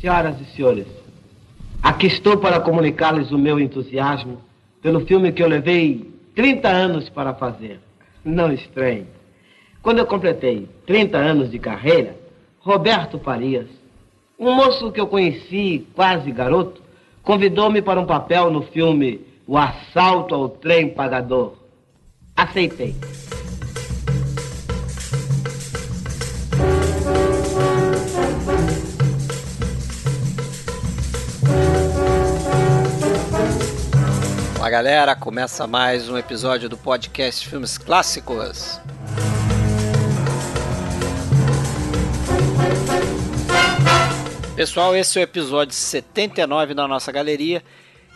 Senhoras e senhores, aqui estou para comunicar-lhes o meu entusiasmo pelo filme que eu levei 30 anos para fazer. Não estranhe. Quando eu completei 30 anos de carreira, Roberto Farias, um moço que eu conheci quase garoto, convidou-me para um papel no filme O Assalto ao Trem Pagador. Aceitei. Fala galera, começa mais um episódio do podcast Filmes Clássicos. Pessoal, esse é o episódio 79 da nossa galeria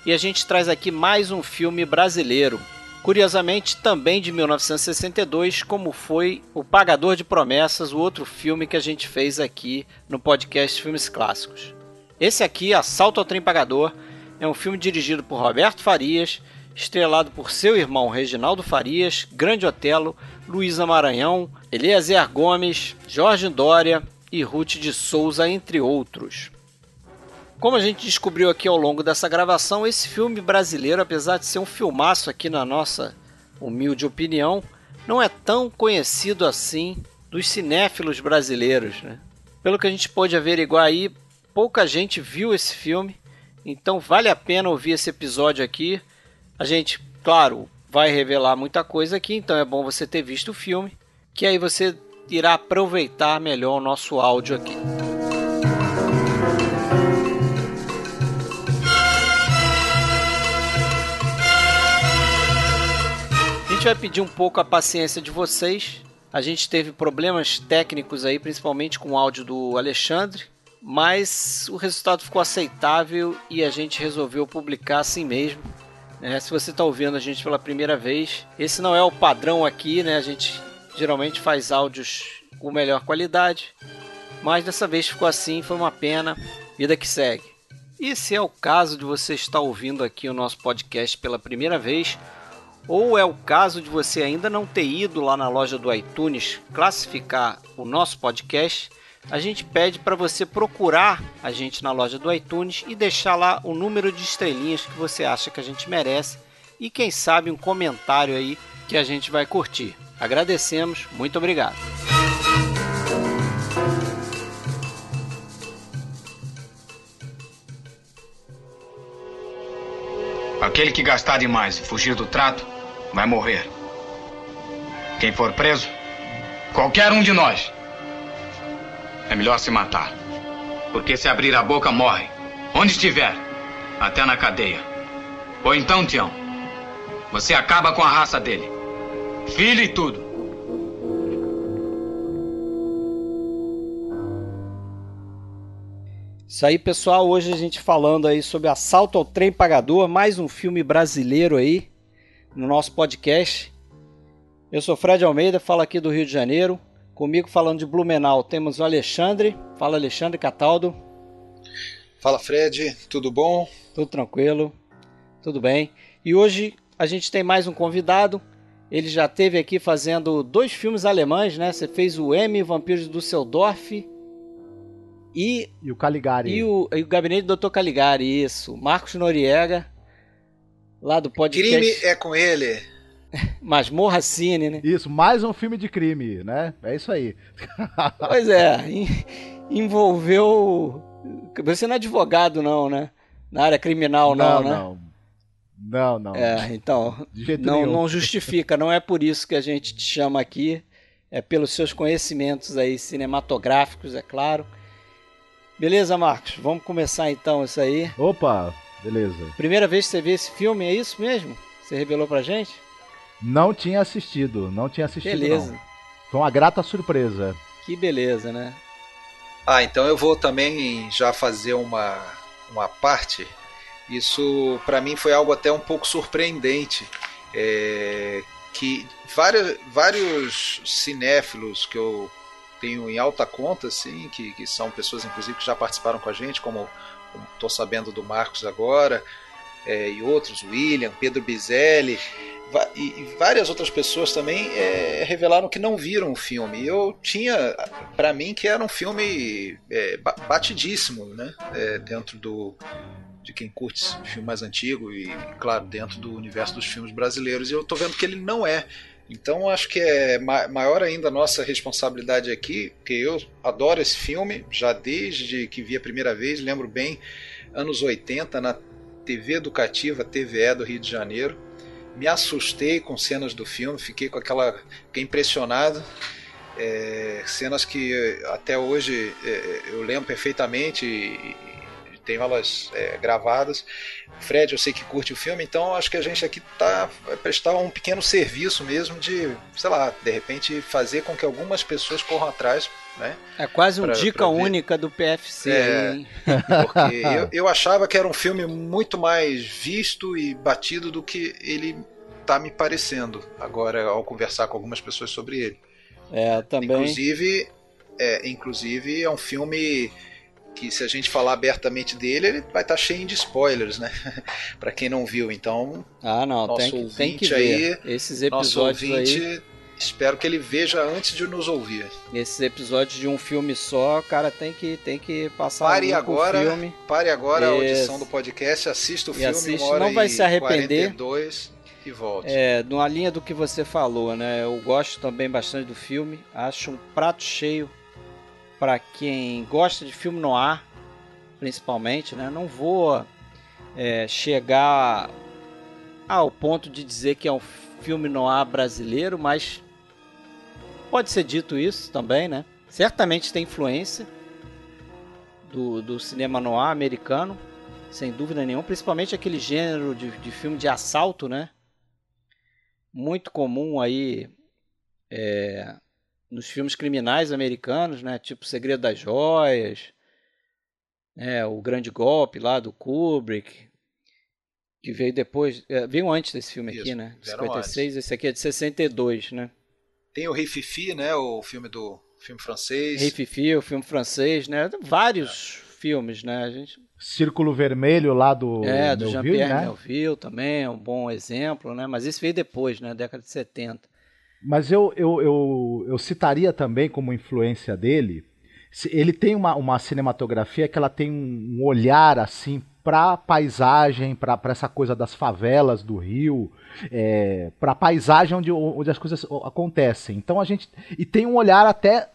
e a gente traz aqui mais um filme brasileiro. Curiosamente, também de 1962, como foi O Pagador de Promessas, o outro filme que a gente fez aqui no podcast Filmes Clássicos. Esse aqui, Assalto ao Trem Pagador, é um filme dirigido por Roberto Farias, estrelado por seu irmão Reginaldo Farias, Grande Otelo, Luísa Maranhão, Eliezer Gomes, Jorge Dória e Ruth de Souza, entre outros. Como a gente descobriu aqui ao longo dessa gravação, esse filme brasileiro, apesar de ser um filmaço aqui na nossa humilde opinião, não é tão conhecido assim dos cinéfilos brasileiros. Né? Pelo que a gente pôde averiguar aí, pouca gente viu esse filme então vale a pena ouvir esse episódio aqui. A gente, claro, vai revelar muita coisa aqui, então é bom você ter visto o filme, que aí você irá aproveitar melhor o nosso áudio aqui. A gente vai pedir um pouco a paciência de vocês. A gente teve problemas técnicos aí, principalmente com o áudio do Alexandre, mas o resultado ficou aceitável e a gente resolveu publicar assim mesmo. É, se você está ouvindo a gente pela primeira vez, esse não é o padrão aqui, né? A gente geralmente faz áudios com melhor qualidade, mas dessa vez ficou assim, foi uma pena. Vida que segue. E se é o caso de você estar ouvindo aqui o nosso podcast pela primeira vez, ou é o caso de você ainda não ter ido lá na loja do iTunes classificar o nosso podcast, a gente pede para você procurar a gente na loja do iTunes e deixar lá o número de estrelinhas que você acha que a gente merece e quem sabe um comentário aí que a gente vai curtir. Agradecemos, muito obrigado. Aquele que gastar demais e fugir do trato vai morrer. Quem for preso, qualquer um de nós é melhor se matar. Porque se abrir a boca, morre. Onde estiver. Até na cadeia. Ou então, Tião, você acaba com a raça dele. Filho e tudo. Isso aí, pessoal. Hoje a gente falando aí sobre Assalto ao Trem Pagador, mais um filme brasileiro aí no nosso podcast. Eu sou Fred Almeida, falo aqui do Rio de Janeiro. Comigo falando de Blumenau temos o Alexandre. Fala Alexandre Cataldo. Fala Fred, tudo bom? Tudo tranquilo, tudo bem. E hoje a gente tem mais um convidado. Ele já teve aqui fazendo dois filmes alemães, né? Você fez o M, Vampiros do Düsseldorf e... E o Caligari. E o, e o Gabinete do Dr. Caligari, isso. Marcos Noriega, lá do podcast... Crime é com ele. Masmorra Cine, né? Isso, mais um filme de crime, né? É isso aí. pois é, envolveu. Você não é advogado, não, né? Na área criminal, não, não né? Não. Não, não. É, então, não, não justifica, não é por isso que a gente te chama aqui, é pelos seus conhecimentos aí cinematográficos, é claro. Beleza, Marcos? Vamos começar então isso aí. Opa, beleza. Primeira vez que você vê esse filme, é isso mesmo? Você revelou pra gente? Não tinha assistido, não tinha assistido. Beleza. Não. Foi uma grata surpresa. Que beleza, né? Ah, então eu vou também já fazer uma, uma parte. Isso para mim foi algo até um pouco surpreendente. É, que vários, vários cinéfilos que eu tenho em alta conta, assim, que, que são pessoas inclusive que já participaram com a gente, como estou sabendo do Marcos agora, é, e outros, William, Pedro Bizelli, e, várias outras pessoas também é, revelaram que não viram o filme. Eu tinha para mim que era um filme é, batidíssimo, né? É, dentro do de quem curte filme mais antigo e, claro, dentro do universo dos filmes brasileiros. E eu tô vendo que ele não é. Então acho que é maior ainda a nossa responsabilidade aqui, porque eu adoro esse filme, já desde que vi a primeira vez, lembro bem, anos 80, na TV Educativa, TVE do Rio de Janeiro. Me assustei com cenas do filme, fiquei com aquela. fiquei impressionado. É, cenas que até hoje é, eu lembro perfeitamente tenho elas é, gravadas. Fred, eu sei que curte o filme, então acho que a gente aqui tá prestar um pequeno serviço mesmo de, sei lá, de repente fazer com que algumas pessoas corram atrás, né? É quase uma dica única do PFC. É, porque eu, eu achava que era um filme muito mais visto e batido do que ele tá me parecendo agora ao conversar com algumas pessoas sobre ele. É, também. Inclusive, é, inclusive é um filme que se a gente falar abertamente dele, ele vai estar tá cheio de spoilers, né? para quem não viu, então. Ah, não, nosso tem, que, tem que ver. Aí, Esses episódios nosso ouvinte, aí. Espero que ele veja antes de nos ouvir. Esses episódios de um filme só, cara, tem que tem que passar pare agora, filme. Pare agora Esse... a audição do podcast, assista o e filme, assiste, não vai se arrepender. 42 e volte. É, numa linha do que você falou, né? Eu gosto também bastante do filme, acho um prato cheio para quem gosta de filme no ar, principalmente, né? Não vou é, chegar ao ponto de dizer que é um filme no ar brasileiro, mas pode ser dito isso também, né? Certamente tem influência do, do cinema noir americano, sem dúvida nenhuma, principalmente aquele gênero de, de filme de assalto, né? Muito comum aí é, nos filmes criminais americanos, né? Tipo Segredo das Joias, né? o Grande Golpe lá do Kubrick, que veio depois, é, veio antes desse filme Isso, aqui, né? 56, antes. esse aqui é de 62, né? Tem o Rei Fifi, né? O filme do filme francês. Rei Fifi, o filme francês, né? Vários é. filmes, né? A gente Círculo Vermelho lá do É, do Jean-Pierre né? Melville também, é um bom exemplo, né? Mas esse veio depois, né? Década de 70. Mas eu, eu, eu, eu citaria também como influência dele. Ele tem uma, uma cinematografia que ela tem um olhar assim para paisagem, para essa coisa das favelas do Rio, é, para a paisagem onde, onde as coisas acontecem. Então a gente e tem um olhar até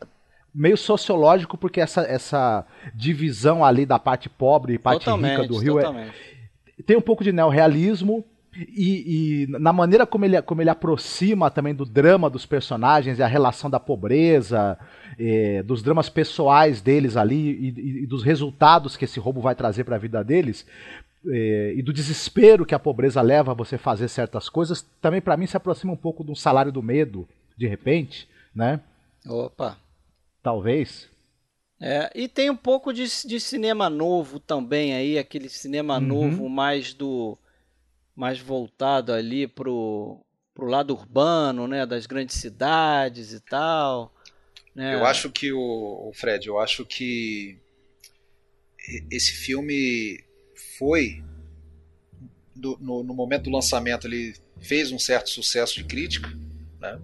meio sociológico porque essa, essa divisão ali da parte pobre e parte totalmente, rica do Rio é, tem um pouco de neorrealismo e, e, na maneira como ele, como ele aproxima também do drama dos personagens e a relação da pobreza, é, dos dramas pessoais deles ali e, e, dos resultados que esse roubo vai trazer para a vida deles, é, e do desespero que a pobreza leva a você fazer certas coisas, também para mim se aproxima um pouco de um salário do medo, de repente, né? Opa! Talvez. É, e tem um pouco de, de cinema novo também aí, aquele cinema uhum. novo mais do mais voltado ali pro, pro lado urbano, né, das grandes cidades e tal. Né? Eu acho que o, o Fred, eu acho que esse filme foi do, no, no, momento do lançamento ele fez um certo sucesso de crítica, né?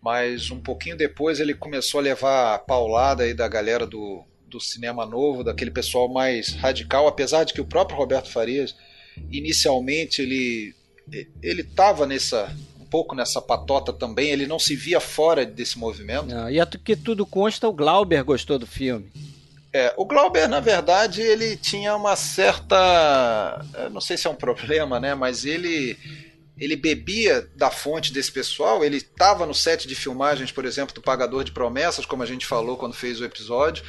Mas um pouquinho depois ele começou a levar a paulada aí da galera do, do cinema novo, daquele pessoal mais radical, apesar de que o próprio Roberto Farias inicialmente ele ele estava nessa um pouco nessa patota também, ele não se via fora desse movimento. Não, e é que tudo consta, o Glauber gostou do filme. É, o Glauber, na verdade, ele tinha uma certa. não sei se é um problema, né? Mas ele. Ele bebia da fonte desse pessoal, ele estava no set de filmagens, por exemplo, do Pagador de Promessas, como a gente falou quando fez o episódio.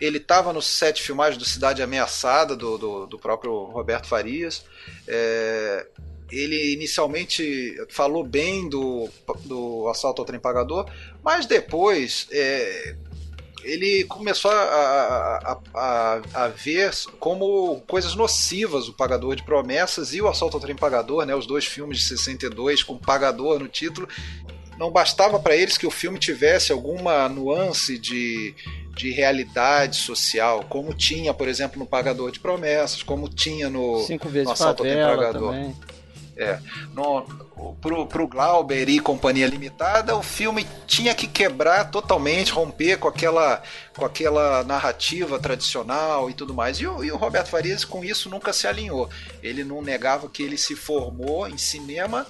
Ele estava no set de filmagem do Cidade Ameaçada, do, do, do próprio Roberto Farias. É, ele inicialmente falou bem do, do assalto ao trem pagador, mas depois é, ele começou a, a, a, a, ver como coisas nocivas o Pagador de Promessas e o Assalto ao Trem Pagador, né, os dois filmes de 62 com Pagador no título. Não bastava para eles que o filme tivesse alguma nuance de de realidade social, como tinha, por exemplo, no Pagador de Promessas, como tinha no, Cinco vezes no Assalto ao Pagador. Também. É. No, pro, pro Glauber e Companhia Limitada, o filme tinha que quebrar totalmente, romper com aquela, com aquela narrativa tradicional e tudo mais. E o, e o Roberto Farias, com isso, nunca se alinhou. Ele não negava que ele se formou em cinema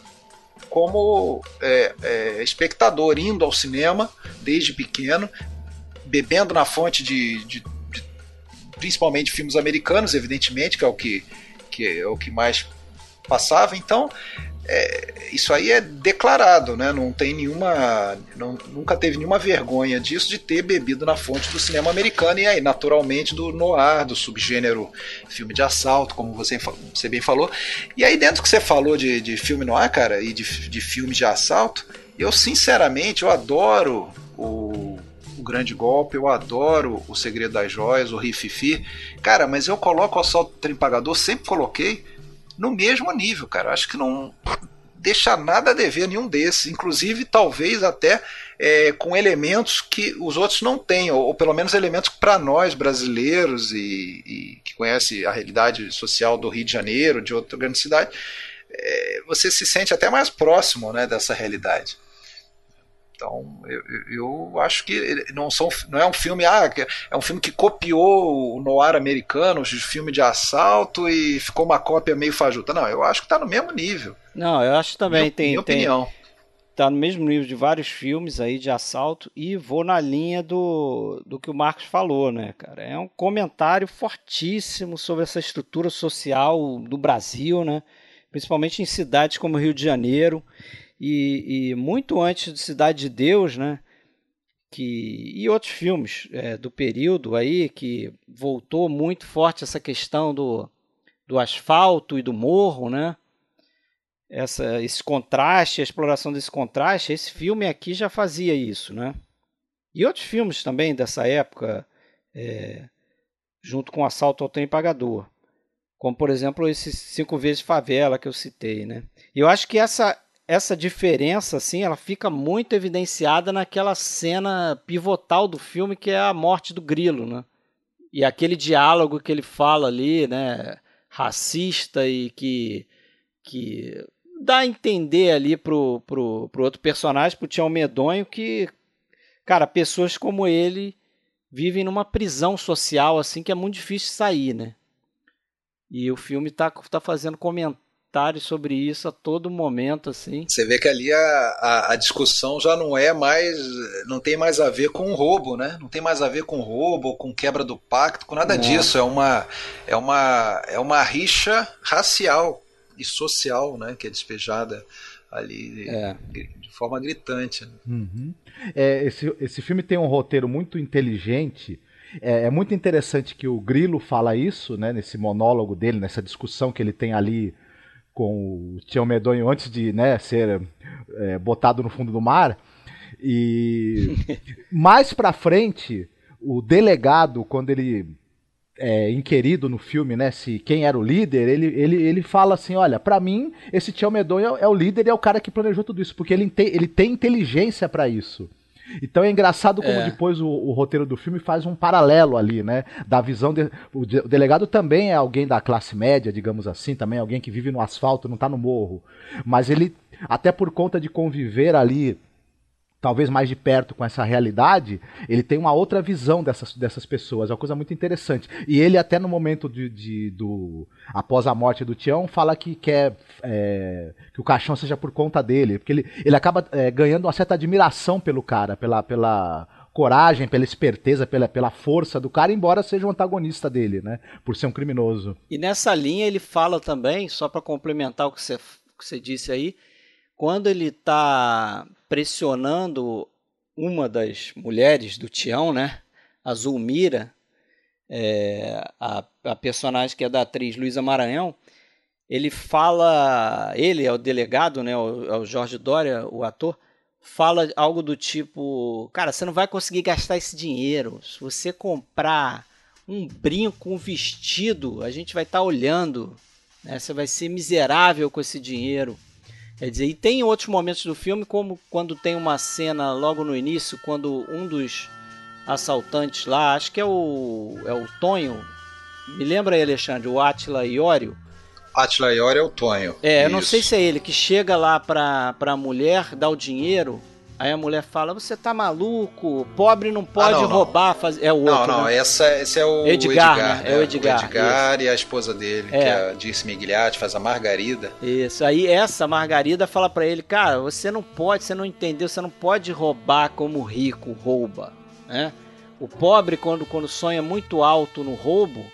como é, é, espectador, indo ao cinema desde pequeno, bebendo na fonte de, de, de principalmente filmes americanos, evidentemente, que é o que, que é o que mais passava. Então, é, isso aí é declarado, né? Não tem nenhuma. Não, nunca teve nenhuma vergonha disso de ter bebido na fonte do cinema americano e aí, naturalmente, do noir, do subgênero filme de assalto, como você, você bem falou. E aí, dentro que você falou de, de filme noir, cara, e de, de filmes de assalto, eu sinceramente eu adoro o, o Grande Golpe, eu adoro O Segredo das Joias, o Rififi. Cara, mas eu coloco o Assalto Trem Pagador, sempre coloquei no mesmo nível, cara. Acho que não deixa nada a dever nenhum desses. Inclusive, talvez até é, com elementos que os outros não têm, ou, ou pelo menos elementos para nós brasileiros e, e, que conhece a realidade social do Rio de Janeiro, de outra grande cidade, é, você se sente até mais próximo né, dessa realidade. Então, eu, eu acho que não, são, não é um filme, ah, é um filme que copiou o noir americano, os filmes de assalto e ficou uma cópia meio fajuta. Não, eu acho que está no mesmo nível. Não, eu acho também minha, tem, minha opinião. Tem, tá no mesmo nível de vários filmes aí de assalto e vou na linha do, do que o Marcos falou, né, cara? É um comentário fortíssimo sobre essa estrutura social do Brasil, né? Principalmente em cidades como Rio de Janeiro e, e muito antes de Cidade de Deus, né? Que, e outros filmes é, do período aí que voltou muito forte essa questão do, do asfalto e do morro, né? Essa, esse contraste, a exploração desse contraste, esse filme aqui já fazia isso, né? E outros filmes também dessa época, é, junto com Assalto ao Trem Pagador, como por exemplo esse Cinco Vezes Favela que eu citei, né? E eu acho que essa essa diferença, assim, ela fica muito evidenciada naquela cena pivotal do filme, que é a morte do grilo, né? E aquele diálogo que ele fala ali, né, racista e que, que dá a entender ali pro, pro, pro outro personagem, pro Tião Medonho, que, cara, pessoas como ele vivem numa prisão social, assim, que é muito difícil sair, né? E o filme tá, tá fazendo comentário comentários sobre isso a todo momento, assim. Você vê que ali a, a, a, discussão já não é mais. não tem mais a ver com roubo, né? Não tem mais a ver com roubo, com quebra do pacto, com nada não. disso. É uma, é, uma, é uma rixa racial e social, né? Que é despejada ali é. de, de, forma gritante. Né? Uhum. É, esse, esse filme tem um roteiro muito inteligente. É, é, muito interessante que o Grilo fala isso, né, nesse monólogo dele, nessa discussão que ele tem ali com o Tião Medonho antes de né, ser é, botado no fundo do mar. E mais pra frente, o delegado, quando ele é inquirido no filme, né, se quem era o líder, ele, ele, ele fala assim, olha, para mim esse Tião Medonho é, é, o líder e é o cara que planejou tudo isso, porque ele tem, ele tem inteligência para isso. Então é engraçado como é. depois o, o, roteiro do filme faz um paralelo ali, né? Da visão. De, o, de, o, delegado também é alguém da classe média, digamos assim, também é alguém que vive no asfalto, não está no morro. Mas ele, até por conta de conviver ali talvez mais de perto com essa realidade, ele tem uma outra visão dessas, dessas pessoas. É uma coisa muito interessante. E ele, até no momento de, de do. após a morte do Tião, fala que quer é, que o caixão seja por conta dele. Porque ele, ele acaba é, ganhando uma certa admiração pelo cara, pela. pela coragem, pela esperteza, pela, pela força do cara, embora seja um antagonista dele, né? Por ser um criminoso. E nessa linha ele fala também, só para complementar o que você, que você disse aí, quando ele está pressionando uma das mulheres do Tião, né? A Zulmira, é, a, a personagem que é da atriz Luísa Maranhão, ele fala, ele é o delegado, né, o, é o Jorge Dória, o ator, fala algo do tipo, cara, você não vai conseguir gastar esse dinheiro. Se você comprar um brinco, um vestido, a gente vai estar tá olhando, né? Você vai ser miserável com esse dinheiro. Quer dizer, e tem outros momentos do filme, como quando tem uma cena logo no início, quando um dos assaltantes lá, acho que é o, é o Tonho, me lembra aí, Alexandre, o Atila Iório? Atila Iori é o Tonho. É, eu não sei se é ele que chega lá pra, pra mulher, dá o dinheiro, aí a mulher fala, você tá maluco, pobre não pode ah, não, roubar, não. Fazer... é o outro, Não, não, né? essa, esse é o Edgar, Edgar né? é o Edgar. O Edgar e a esposa dele, é. que é a Dirce Migliati, faz a Margarida. Isso, aí essa Margarida fala para ele, cara, você não pode, você não entendeu, você não pode roubar como o rico rouba, né? O pobre, quando, quando sonha muito alto no roubo,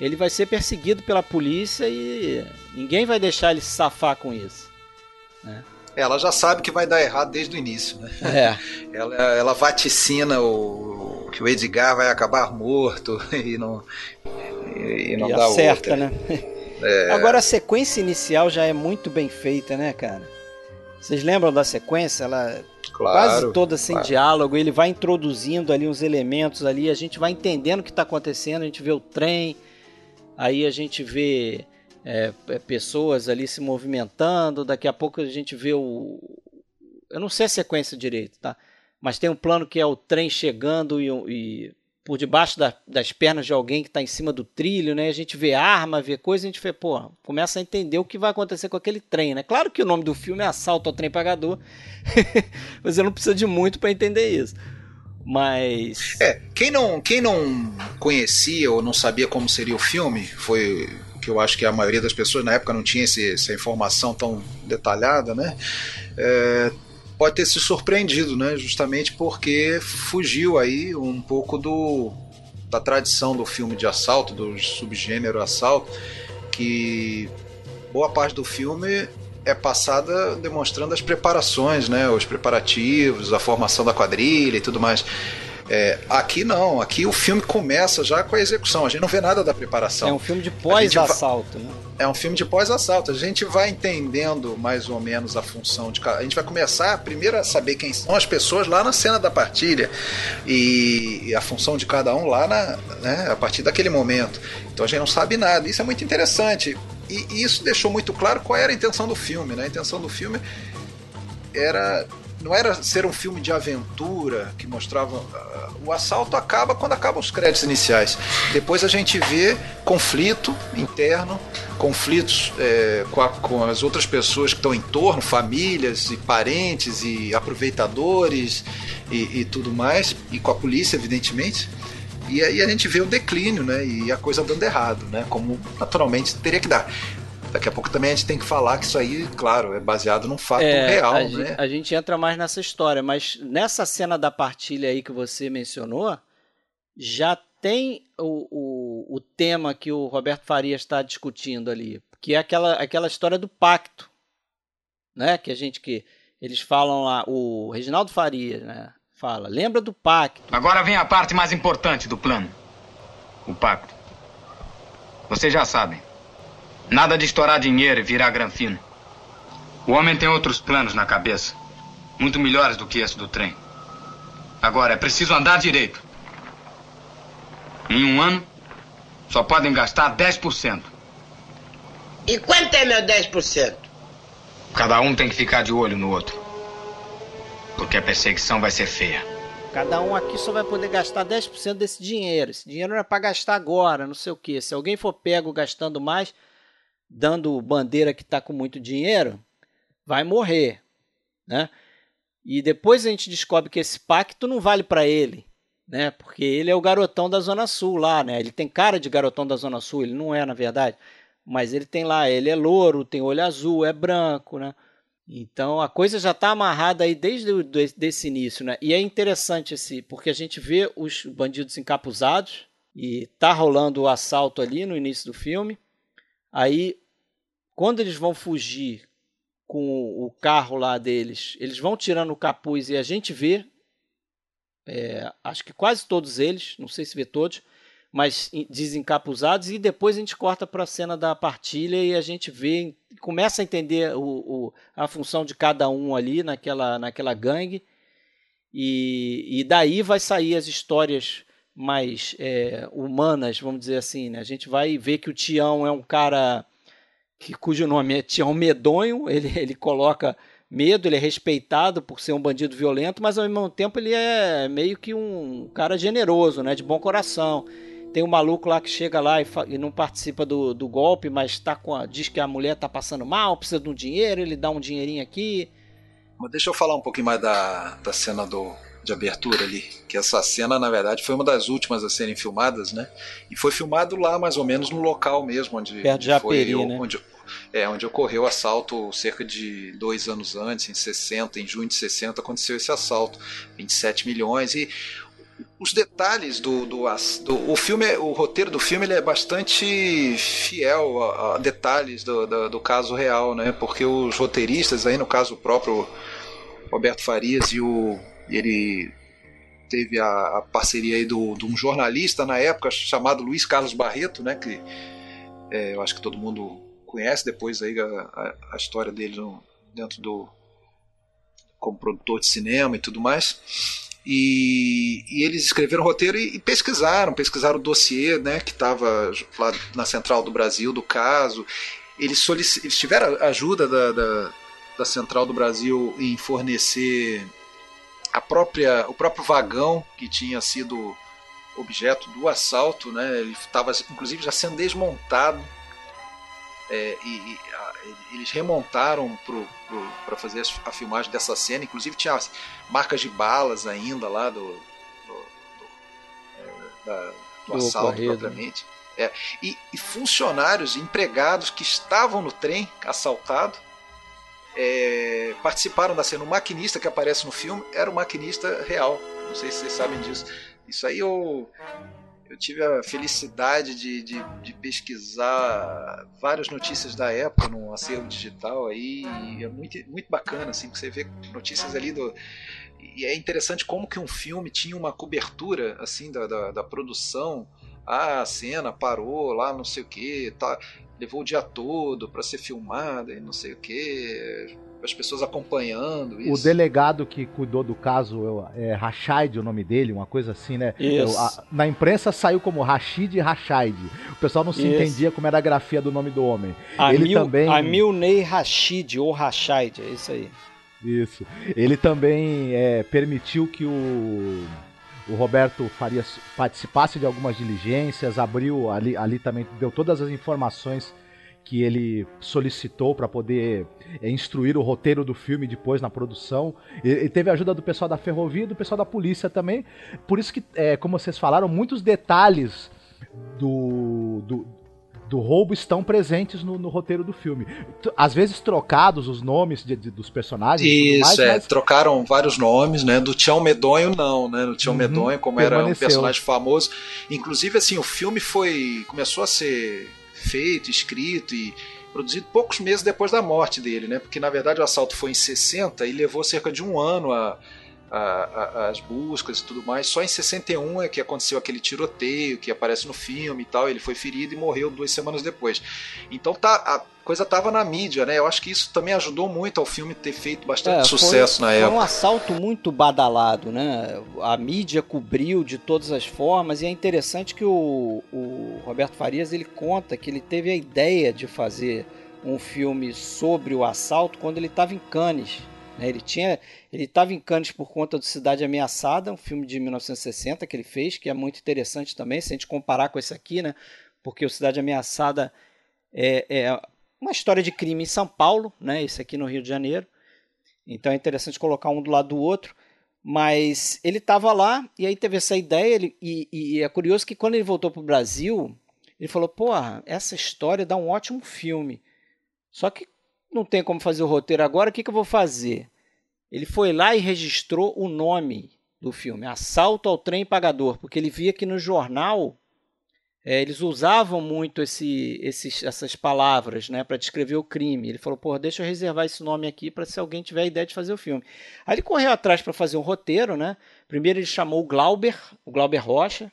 ele vai ser perseguido pela polícia e ninguém vai deixar ele se safar com isso. Né? Ela já sabe que vai dar errado desde o início, né? É. Ela, ela vaticina o, que o Edgar vai acabar morto e não, e não e dá acerta, outra. né? É. Agora a sequência inicial já é muito bem feita, né, cara? Vocês lembram da sequência? Ela claro, quase toda sem claro. diálogo, ele vai introduzindo ali uns elementos ali, a gente vai entendendo o que está acontecendo, a gente vê o trem, aí a gente vê é, é, pessoas ali se movimentando, daqui a pouco a gente vê o. Eu não sei a sequência direito, tá? Mas tem um plano que é o trem chegando e, e por debaixo da, das pernas de alguém que está em cima do trilho, né? A gente vê arma, vê coisa, a gente vê, pô, começa a entender o que vai acontecer com aquele trem, né? Claro que o nome do filme é Assalto ao Trem Pagador, você não precisa de muito para entender isso. Mas. É, quem não, quem não conhecia ou não sabia como seria o filme, foi que eu acho que a maioria das pessoas na época não tinha esse, essa informação tão detalhada, né? É, pode ter se surpreendido, né? Justamente porque fugiu aí um pouco do da tradição do filme de assalto, do subgênero assalto, que boa parte do filme é passada demonstrando as preparações, né? Os preparativos, a formação da quadrilha e tudo mais. É, aqui não, aqui o filme começa já com a execução, a gente não vê nada da preparação. É um filme de pós-assalto, né? É um filme de pós-assalto. A gente vai entendendo mais ou menos a função de cada. A gente vai começar primeiro a saber quem são as pessoas lá na cena da partilha e, a função de cada um lá na, né, a partir daquele momento. Então a gente não sabe nada. Isso é muito interessante. E, e isso deixou muito claro qual era a intenção do filme. Né? A intenção do filme era não era ser um filme de aventura que mostrava. Uh, o assalto acaba quando acabam os créditos iniciais. Depois a gente vê conflito interno, conflitos é, com, a, com, as outras pessoas que estão em torno, famílias e parentes e aproveitadores e, e tudo mais, e com a polícia, evidentemente. E aí a gente vê o declínio, né? E a coisa dando errado, né? Como naturalmente teria que dar. Daqui a pouco também a gente tem que falar que isso aí, claro, é baseado num fato é, real, a né? Gente, a gente entra mais nessa história, mas nessa cena da partilha aí que você mencionou, já tem o, o, o tema que o Roberto Faria está discutindo ali, que é aquela, aquela história do pacto, né? Que a gente que eles falam lá, o Reginaldo Faria, né? Fala, lembra do pacto. Agora vem a parte mais importante do plano. O pacto. Vocês já sabem. Nada de estourar dinheiro e virar granfino. O homem tem outros planos na cabeça. Muito melhores do que esse do trem. Agora, é preciso andar direito. Em um ano, só podem gastar 10%. E quanto é meu 10%? Cada um tem que ficar de olho no outro. Porque a perseguição vai ser feia. Cada um aqui só vai poder gastar 10% desse dinheiro. Esse dinheiro não é para gastar agora, não sei o quê. Se alguém for pego gastando mais, dando bandeira que está com muito dinheiro, vai morrer, né? E depois a gente descobre que esse pacto não vale para ele, né? Porque ele é o garotão da Zona Sul lá, né? Ele tem cara de garotão da Zona Sul, ele não é na verdade, mas ele tem lá, ele é louro, tem olho azul, é branco, né? Então a coisa já está amarrada aí desde o, desse início, né? E é interessante esse, porque a gente vê os bandidos encapuzados e tá rolando o assalto ali no início do filme. Aí, quando eles vão fugir com o carro lá deles, eles vão tirando o capuz e a gente vê, é, acho que quase todos eles, não sei se vê todos, mas desencapuzados, e depois a gente corta para a cena da partilha e a gente vê, começa a entender o, o, a função de cada um ali naquela, naquela gangue, e, e daí vai sair as histórias mais é, humanas, vamos dizer assim. Né? A gente vai ver que o Tião é um cara que, cujo nome é Tião Medonho, ele, ele coloca medo, ele é respeitado por ser um bandido violento, mas ao mesmo tempo ele é meio que um cara generoso, né? de bom coração. tem um maluco lá que chega lá e, e não participa do, do golpe, mas tá com a, diz que a mulher tá passando mal, precisa de um dinheiro, ele dá um dinheirinho aqui. Mas deixa eu falar um pouquinho mais da, da cena do, de abertura ali, que essa cena na verdade foi uma das últimas a serem filmadas, né? E foi filmado lá mais ou menos no local mesmo onde Perto de Japeri, foi, né? onde, é, onde ocorreu o assalto cerca de dois anos antes, em 60, em junho de 60 aconteceu esse assalto, 27 milhões e os detalhes do, do, do, o filme o roteiro do filme ele é bastante fiel a, a detalhes do, do, do, caso real né porque os roteiristas aí no caso o próprio Roberto Farias e o ele teve a, a parceria aí do, de um jornalista na época chamado Luiz Carlos Barreto né que é, eu acho que todo mundo conhece depois aí a, a, a história dele no, dentro do como produtor de cinema e tudo mais e, e, eles escreveram roteiro e, e, pesquisaram, pesquisaram o dossiê né, que estava lá na Central do Brasil do caso. Eles, eles tiveram ajuda da, da, da, Central do Brasil em fornecer a própria, o próprio vagão que tinha sido objeto do assalto. Né, ele estava, inclusive, já sendo desmontado. É, e, eles remontaram para fazer a filmagem dessa cena. Inclusive tinha marcas de balas ainda lá do, do, do, é, da, do assalto corrido. propriamente. É, e, e, funcionários, empregados que estavam no trem assaltado é, participaram da cena. O maquinista que aparece no filme era o maquinista real. Não sei se vocês sabem disso. Isso aí eu, eu tive a felicidade de, de, de, pesquisar várias notícias da época no acervo digital aí é muito, muito bacana assim que você vê notícias ali do e é interessante como que um filme tinha uma cobertura assim da, da, da produção ah, a cena parou lá não sei o que tá, levou o dia todo para ser filmada e não sei o que as pessoas acompanhando isso. O delegado que cuidou do caso é Rashid, o nome dele, uma coisa assim, né? Isso. A, na imprensa saiu como Rashid Rashid. O pessoal não se isso. entendia como era a grafia do nome do homem. Amil, ele também. Amilnei Rashid ou Rashid, é isso aí. Isso. Ele também é, permitiu que o, o Roberto Farias participasse de algumas diligências, abriu ali, ali também, deu todas as informações que ele solicitou para poder é, instruir o roteiro do filme depois na produção. E, teve a ajuda do pessoal da ferrovia e do pessoal da polícia também. Por isso que, é, como vocês falaram, muitos detalhes do, do, do roubo estão presentes no, no, roteiro do filme. Às vezes trocados os nomes de, de, dos personagens. Isso, mais, é. Mas... Trocaram vários nomes, né? Do Tião Medonho, não, né? Do Tião uhum, Medonho, como era um personagem famoso. Inclusive, assim, o filme foi. começou a ser feito, escrito e produzido poucos meses depois da morte dele, né? Porque na verdade o assalto foi em 60 e levou cerca de um ano a, a, a, as buscas e tudo mais. Só em 61 é que aconteceu aquele tiroteio que aparece no filme e tal. Ele foi ferido e morreu duas semanas depois. Então tá, a coisa tava na mídia, né? Eu acho que isso também ajudou muito ao filme ter feito bastante é, sucesso foi, na época. Foi um assalto muito badalado, né? A mídia cobriu de todas as formas e é interessante que o, o Roberto Farias ele conta que ele teve a ideia de fazer um filme sobre o assalto quando ele estava em Cannes? Ele tinha, ele estava em Cannes por conta do Cidade Ameaçada, um filme de 1960 que ele fez, que é muito interessante também, se a gente comparar com esse aqui, né? Porque o Cidade Ameaçada é, é uma história de crime em São Paulo, né? Esse aqui no Rio de Janeiro. Então é interessante colocar um do lado do outro. Mas ele estava lá e aí teve essa ideia. Ele, e, e é curioso que quando ele voltou para o Brasil, ele falou: Porra, essa história dá um ótimo filme. Só que não tem como fazer o roteiro agora, o que, que eu vou fazer? Ele foi lá e registrou o nome do filme, Assalto ao Trem Pagador, porque ele via que no jornal é, eles usavam muito esse, esses, essas palavras né, para descrever o crime. Ele falou: pô, deixa eu reservar esse nome aqui para se alguém tiver a ideia de fazer o filme. Aí ele correu atrás para fazer um roteiro. Né? Primeiro ele chamou o Glauber, o Glauber Rocha,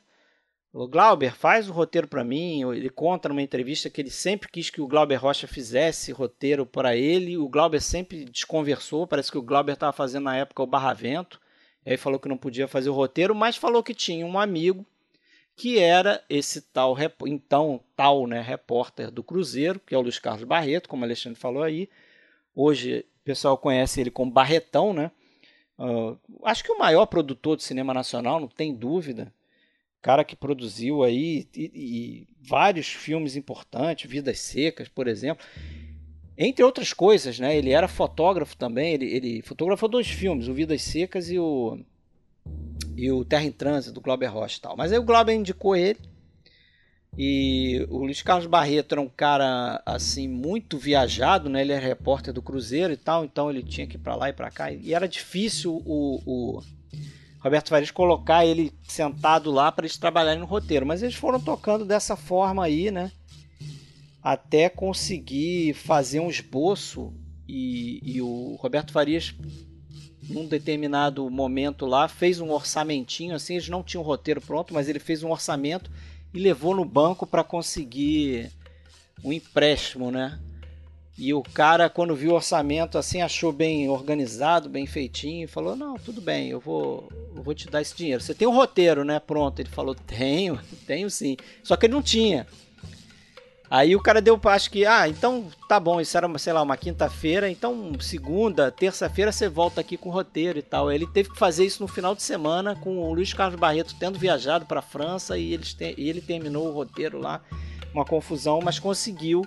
o Glauber, faz o roteiro para mim. Ele conta numa entrevista que ele sempre quis que o Glauber Rocha fizesse roteiro para ele. O Glauber sempre desconversou. Parece que o Glauber estava fazendo na época o Barravento. E aí falou que não podia fazer o roteiro, mas falou que tinha um amigo que era esse tal, então tal, né, repórter do Cruzeiro, que é o Luiz Carlos Barreto, como o Alexandre falou aí. Hoje o pessoal conhece ele como Barretão, né? Uh, acho que o maior produtor de cinema nacional, não tem dúvida cara que produziu aí e, e vários filmes importantes, Vidas Secas, por exemplo. Entre outras coisas, né? Ele era fotógrafo também, ele, ele fotografou dois filmes, o Vidas Secas e o e o Terra em Trânsito do Glauber Rocha e tal. Mas aí o Glauber indicou ele e o Luiz Carlos Barreto era um cara assim muito viajado, né? Ele é repórter do Cruzeiro e tal, então ele tinha que ir para lá e para cá e era difícil o, o Roberto Farias colocar ele sentado lá para eles trabalharem no roteiro, mas eles foram tocando dessa forma aí, né? Até conseguir fazer um esboço e, e o Roberto Farias num determinado momento lá fez um orçamentinho assim, eles não tinham o roteiro pronto, mas ele fez um orçamento e levou no banco para conseguir um empréstimo, né? E o cara, quando viu o orçamento, assim, achou bem organizado, bem feitinho, e falou: Não, tudo bem, eu vou, eu vou te dar esse dinheiro. Você tem um roteiro, né? Pronto. Ele falou: Tenho, tenho sim. Só que ele não tinha. Aí o cara deu, acho que, ah, então tá bom, isso era, sei lá, uma quinta-feira, então segunda, terça-feira você volta aqui com o roteiro e tal. Ele teve que fazer isso no final de semana com o Luiz Carlos Barreto tendo viajado para a França e, eles te, e ele terminou o roteiro lá, uma confusão, mas conseguiu.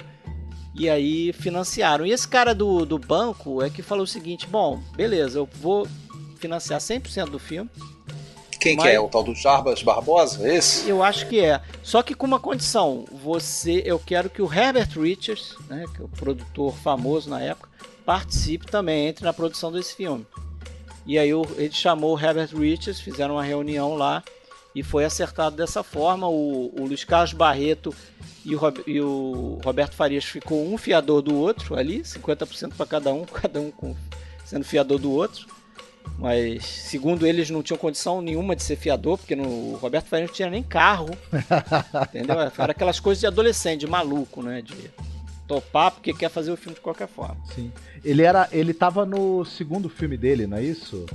E aí financiaram. E esse cara do, do banco é que falou o seguinte: bom, beleza, eu vou financiar 100% do filme quem Mas... que é? O tal do Jarbas Barbosa? Esse? Eu acho que é. Só que com uma condição. Você, eu quero que o Herbert Richards, né, que é o produtor famoso na época, participe também, entre na produção desse filme. E aí ele chamou o Herbert Richards, fizeram uma reunião lá e foi acertado dessa forma. O, o Luiz Carlos Barreto e o, e o, Roberto Farias ficou um fiador do outro ali, 50% para cada um, cada um com, sendo fiador do outro. Mas, segundo eles, não tinham condição nenhuma de ser fiador, porque no Roberto Farias não tinha nem carro. entendeu? Era aquelas coisas de adolescente, de maluco, né? De topar porque quer fazer o filme de qualquer forma. Sim. Ele era. Ele tava no segundo filme dele, não é isso?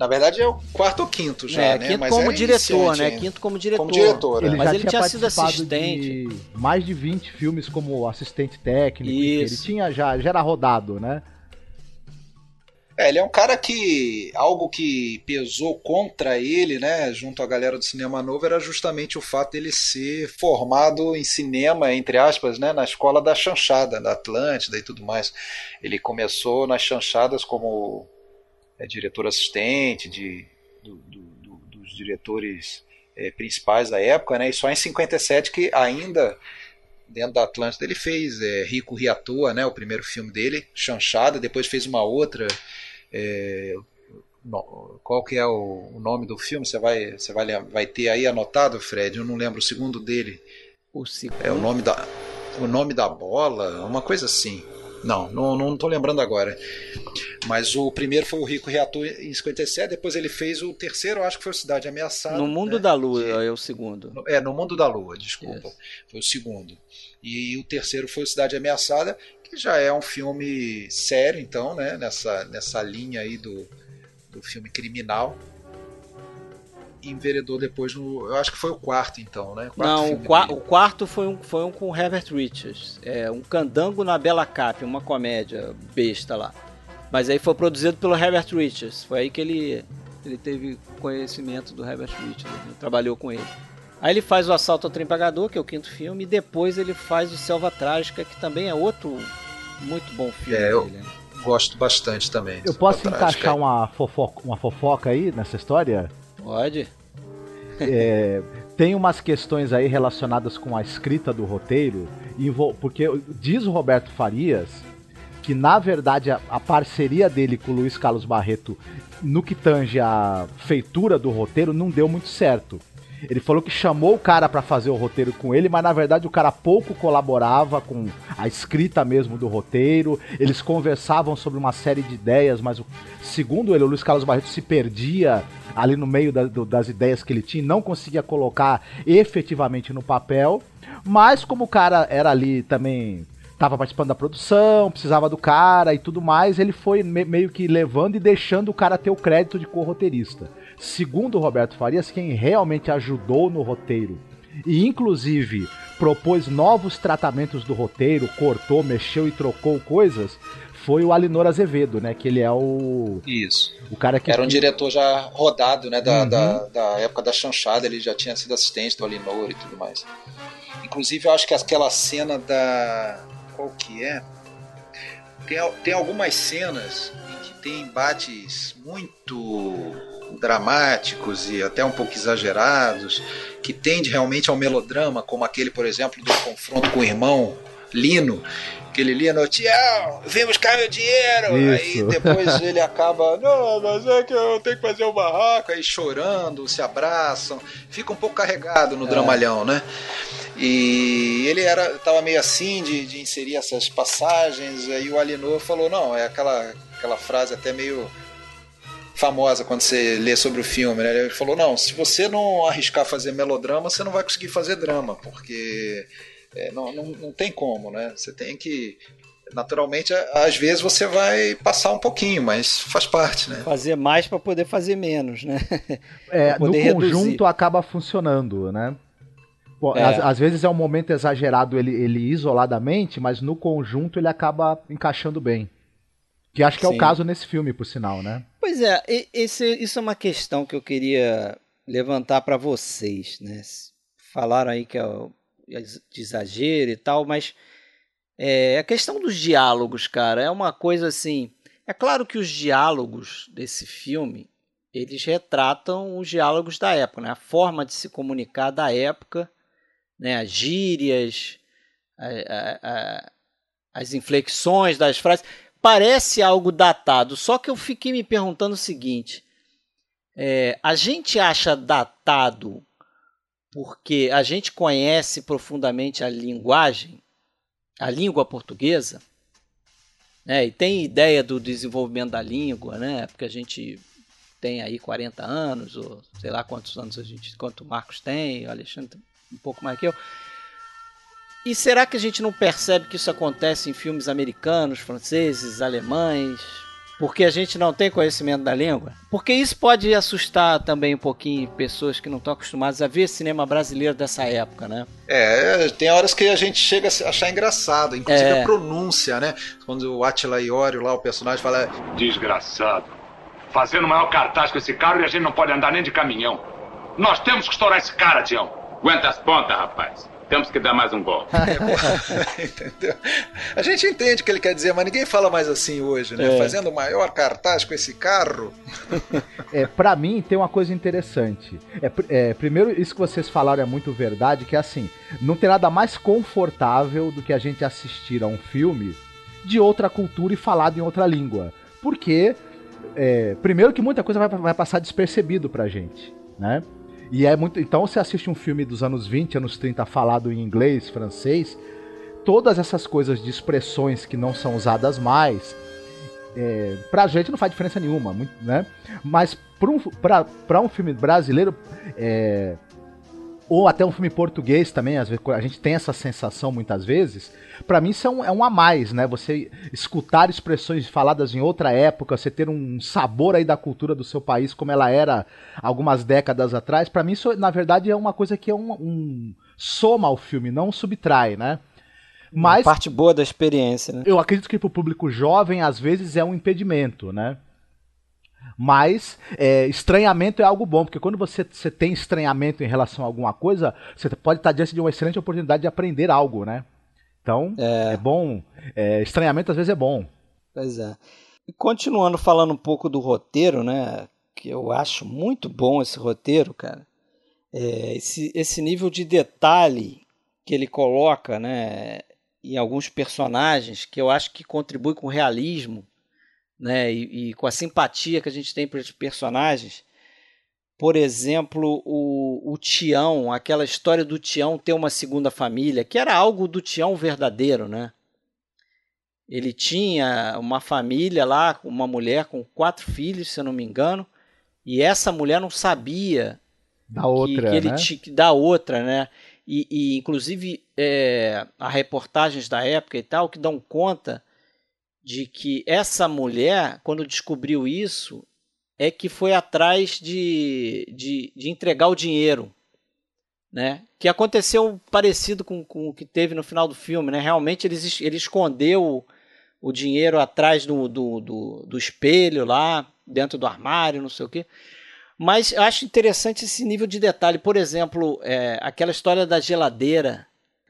Na verdade é o quarto ou quinto já, é, né? Quinto Mas como diretor, né? Quinto como diretor. Como diretor, ele Mas ele tinha sido assistente. De mais de 20 filmes como assistente técnico. Isso. Ele tinha já, já era rodado, né? É, ele é um cara que algo que pesou contra ele, né, junto à galera do cinema novo, era justamente o fato dele ser formado em cinema, entre aspas, né, na escola da chanchada, da Atlântida e tudo mais. Ele começou nas chanchadas como é, diretor assistente de, do, do, do, dos diretores é, principais da época, né, e só em 57 que ainda dentro da Atlântida ele fez é, Rico Riatoa, né, o primeiro filme dele, Chanchada, depois fez uma outra é, qual que é o, o, nome do filme? Você vai, você vai, vai ter aí anotado, Fred? Eu não lembro o segundo dele. O segundo? É o nome da, o nome da bola, uma coisa assim. Não, não, não tô lembrando agora. Mas o primeiro foi o Rico Reator em 57, depois ele fez o terceiro, acho que foi o Cidade Ameaçada. No Mundo né? da Lua que, é o segundo. É, No Mundo da Lua, desculpa. Yes. Foi o segundo. E o terceiro foi o Cidade Ameaçada, que já é um filme sério, então, né? Nessa, nessa linha aí do, do filme criminal. Enveredou depois no. Eu acho que foi o quarto, então, né? Quarto Não, o, qua o, quarto foi um, foi um com Herbert Richards. É, um Candango na Bela Cap, uma comédia besta lá. Mas aí foi produzido pelo Herbert Richards. Foi aí que ele, ele teve conhecimento do Herbert Richards. Ele trabalhou com ele. Aí ele faz o Assalto ao Trem Pagador, que é o quinto filme, e depois ele faz o Selva Trágica, que também é outro muito bom filme. É, eu dele. gosto bastante também. Eu posso encaixar uma fofoca, uma fofoca aí nessa história? Pode. É, tem umas questões aí relacionadas com a escrita do roteiro, porque diz o Roberto Farias que na verdade a, a, parceria dele com o Luiz Carlos Barreto no que tange a feitura do roteiro não deu muito certo. Ele falou que chamou o cara para fazer o roteiro com ele, mas na verdade o cara pouco colaborava com a escrita mesmo do roteiro. Eles conversavam sobre uma série de ideias, mas segundo ele, o Luiz Carlos Barreto se perdia ali no meio da, do, das ideias que ele tinha, não conseguia colocar efetivamente no papel. Mas como o cara era ali também estava participando da produção, precisava do cara e tudo mais, ele foi me meio que levando e deixando o cara ter o crédito de co-roteirista. Segundo Roberto Farias, quem realmente ajudou no roteiro e inclusive propôs novos tratamentos do roteiro, cortou, mexeu e trocou coisas, foi o Alinor Azevedo, né? Que ele é o. Isso. O cara que. Era um diretor já rodado, né? Da, uhum. da, da, época da chanchada, ele já tinha sido assistente do Alinor e tudo mais. Inclusive, eu acho que aquela cena da. Qual que é? Tem, tem algumas cenas em que tem embates muito dramáticos e até um pouco exagerados, que tende realmente ao melodrama, como aquele, por exemplo, do confronto com o irmão Lino, aquele Lino, Tião, vem buscar meu dinheiro. Isso. Aí depois ele acaba, não, mas é que eu tenho que fazer o um barraco, aí chorando, se abraçam, fica um pouco carregado no é. dramalhão, né? E ele era tava meio assim de, de inserir essas passagens, aí o Alinor falou, não, é aquela, aquela frase até meio famosa quando você lê sobre o filme, né? Ele falou, não, se você não arriscar fazer melodrama, você não vai conseguir fazer drama, porque é, não, não, não tem como, né? Você tem que naturalmente, às vezes você vai passar um pouquinho, mas faz parte, né? Fazer mais para poder fazer menos, né? É, no reduzir. conjunto acaba funcionando, né? Bom, é. às, às, vezes é um momento exagerado ele, ele isoladamente, mas no conjunto ele acaba encaixando bem. Que acho que Sim. é o caso nesse filme, por sinal, né? Pois é, esse, isso é uma questão que eu queria levantar para vocês, né? Falaram aí que é de exagero e tal, mas é, a questão dos diálogos, cara, é uma coisa assim. É claro que os diálogos desse filme eles retratam os diálogos da época, né? a forma de se comunicar da época, né? as gírias, a, a, a, as inflexões das frases. Parece algo datado, só que eu fiquei me perguntando o seguinte: é, a gente acha datado porque a gente conhece profundamente a linguagem, a língua portuguesa, né, e tem ideia do desenvolvimento da língua, né, porque a gente tem aí 40 anos, ou sei lá quantos anos a gente, quanto o Marcos tem, o Alexandre um pouco mais que eu. E será que a gente não percebe que isso acontece em filmes americanos, franceses, alemães, porque a gente não tem conhecimento da língua. Porque isso pode assustar também um pouquinho pessoas que não estão acostumadas a ver cinema brasileiro dessa época, né? É, tem horas que a gente chega a achar engraçado, inclusive é. a pronúncia, né? Quando o Attila Iorio lá, o personagem, fala... Desgraçado. Fazendo o maior cartaz com esse carro e a gente não pode andar nem de caminhão. Nós temos que estourar esse cara, Tião. Aguenta as pontas, rapaz. Temos que dar mais um golpe. É, Entendeu? A gente entende o que ele quer dizer, mas ninguém fala mais assim hoje, né? É. Fazendo o maior cartaz com esse carro. É, para mim tem uma coisa interessante. É, é, primeiro, isso que vocês falaram é muito verdade, que é assim, não tem nada mais confortável do que a gente assistir a um filme de outra cultura e falado em outra língua. Porque, é, primeiro que muita coisa vai, vai passar despercebido pra gente, né? E é muito. Então você assiste um filme dos anos 20, anos 30 falado em inglês, francês, todas essas coisas de expressões que não são usadas mais. É, pra gente não faz diferença nenhuma, né? Mas pra um, pra, pra um filme brasileiro, é, ou até um filme português também, às vezes a gente tem essa sensação muitas vezes. Para mim isso é um, é um a mais, né? Você escutar expressões faladas em outra época, você ter um sabor aí da cultura do seu país como ela era algumas décadas atrás. Para mim isso na verdade é uma coisa que é um, um soma ao filme, não subtrai, né? Mas parte boa da experiência, né? Eu acredito que para o público jovem às vezes é um impedimento, né? Mas é, estranhamento é algo bom, porque quando você, você tem estranhamento em relação a alguma coisa, você pode estar diante de uma excelente oportunidade de aprender algo, né? Então, é, é bom. É, estranhamento às vezes é bom. Pois é. E continuando falando um pouco do roteiro, né? Que eu acho muito bom esse roteiro, cara. É, esse, esse nível de detalhe que ele coloca, né? Em alguns personagens, que eu acho que contribui com realismo né, e, e, com a simpatia que a gente tem para os personagens. Por exemplo, o, o Tião, aquela história do Tião ter uma segunda família, que era algo do Tião verdadeiro, né? Ele tinha uma família lá, uma mulher com quatro filhos, se eu não me engano, e essa mulher não sabia da outra, que ele né? tinha da outra, né? E, e inclusive é, a reportagens da época e tal que dão conta de que essa mulher, quando descobriu isso, é que foi atrás de, de, de entregar o dinheiro. Né? Que aconteceu parecido com, com o que teve no final do filme. Né? Realmente ele, ele escondeu o dinheiro atrás do, do, do, do espelho lá, dentro do armário, não sei o quê. Mas eu acho interessante esse nível de detalhe. Por exemplo, é, aquela história da geladeira.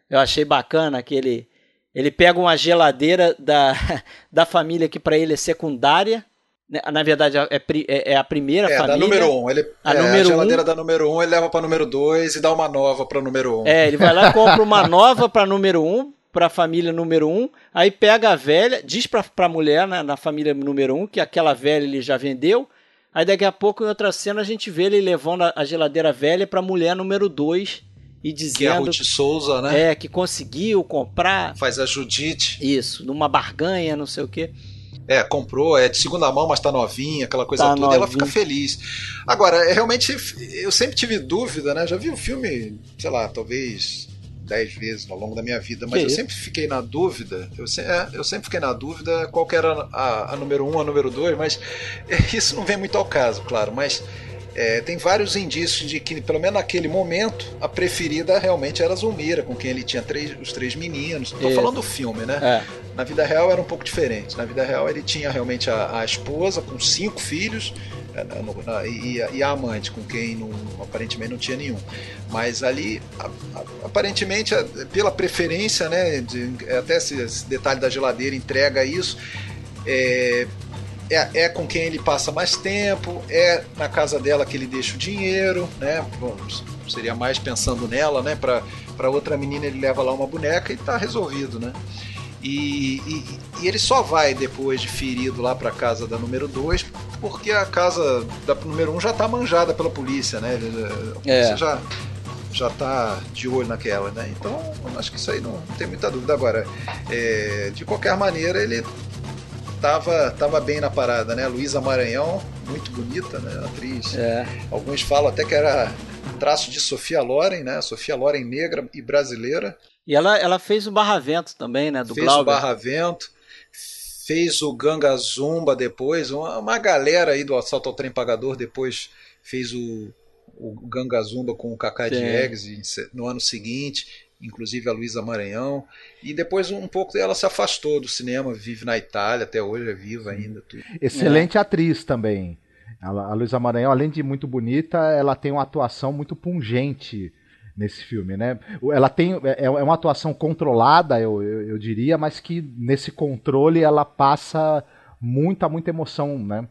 Eu achei bacana que ele, ele pega uma geladeira da, da família que para ele é secundária. Né, na verdade, é, é, é a primeira é, família. Da número um. Ele, a, é, número a geladeira um, da número um, ele leva para número dois e dá uma nova para número um. É, ele vai lá e compra uma nova para número um, para a família número um. Aí pega a velha, diz para a mulher né, na família número um que aquela velha ele já vendeu Aí daqui a pouco, em outra cena, a gente vê ele levando a geladeira velha para a mulher número 2 e dizendo. Que é a Ruth Souza, né? É, que conseguiu comprar. Faz a Judite. Isso, numa barganha, não sei o quê. É, comprou, é de segunda mão, mas tá novinha, aquela coisa tá toda, novinha. e ela fica feliz. Agora, é, realmente, eu sempre tive dúvida, né? Já vi o filme, sei lá, talvez dez vezes ao longo da minha vida, mas que eu isso? sempre fiquei na dúvida. Eu, se, é, eu, sempre fiquei na dúvida qual era a, a, número um, a número dois, mas isso não vem muito ao caso, claro. Mas é, tem vários indícios de que, pelo menos naquele momento, a preferida realmente era a Zulmira, com quem ele tinha três, os três meninos. Estou falando do filme, né? É. Na vida real era um pouco diferente. Na vida real ele tinha realmente a, a esposa com cinco filhos é, e, a amante, com quem não, aparentemente não tinha nenhum. Mas ali, aparentemente, pela preferência, né, de, até esse, esse, detalhe da geladeira entrega isso, é, é, é, com quem ele passa mais tempo, é na casa dela que ele deixa o dinheiro, né? Bom, seria mais pensando nela, né? Para outra menina ele leva lá uma boneca e está resolvido, né? E, e, e, ele só vai depois de ferido lá para casa da número 2, porque a casa da número 1 um já tá manjada pela polícia, né? A polícia é. já, já tá de olho naquela, né? Então, acho que isso aí não, não tem muita dúvida. Agora, é, de qualquer maneira, ele tava, tava bem na parada, né? Luísa Maranhão, muito bonita, né? Atriz. É. Alguns falam até que era traço de Sofia Loren, né? Sofia Loren negra e brasileira. E ela, ela fez o Barra Vento também, né? Do fez Glauber. o Barra Vento, fez o Ganga Zumba depois, uma, uma galera aí do Assalto ao Trem Pagador depois fez o, o Ganga Zumba com o Kaká Diegues no ano seguinte, inclusive a Luísa Maranhão. E depois um pouco ela se afastou do cinema, vive na Itália, até hoje é viva ainda. Tudo. Excelente é. atriz também. A Luísa Maranhão, além de muito bonita, ela tem uma atuação muito pungente nesse filme, né? Ela tem é, é uma atuação controlada, eu, eu, eu, diria, mas que nesse controle ela passa muita muita emoção, né?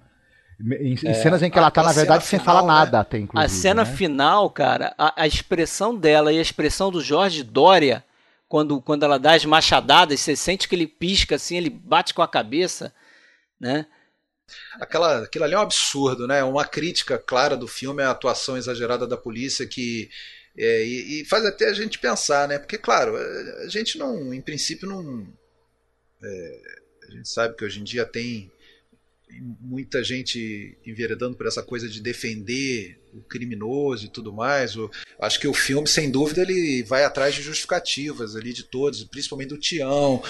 Em, é, cenas em que ela tá na verdade sem final, falar né? nada, até inclusive. A cena né? final, cara, a, a, expressão dela e a expressão do Jorge Dória quando quando ela dá as machadadas, você sente que ele pisca assim, ele bate com a cabeça, né? Aquela, aquilo ali é um absurdo, né? Uma crítica clara do filme é a atuação exagerada da polícia que é, e, e, faz até a gente pensar, né? Porque, claro, a gente não, em princípio, não. É, a gente sabe que hoje em dia tem muita gente enveredando por essa coisa de defender o criminoso e tudo mais. Acho que o filme, sem dúvida, ele vai atrás de justificativas ali de todos, principalmente do Tião,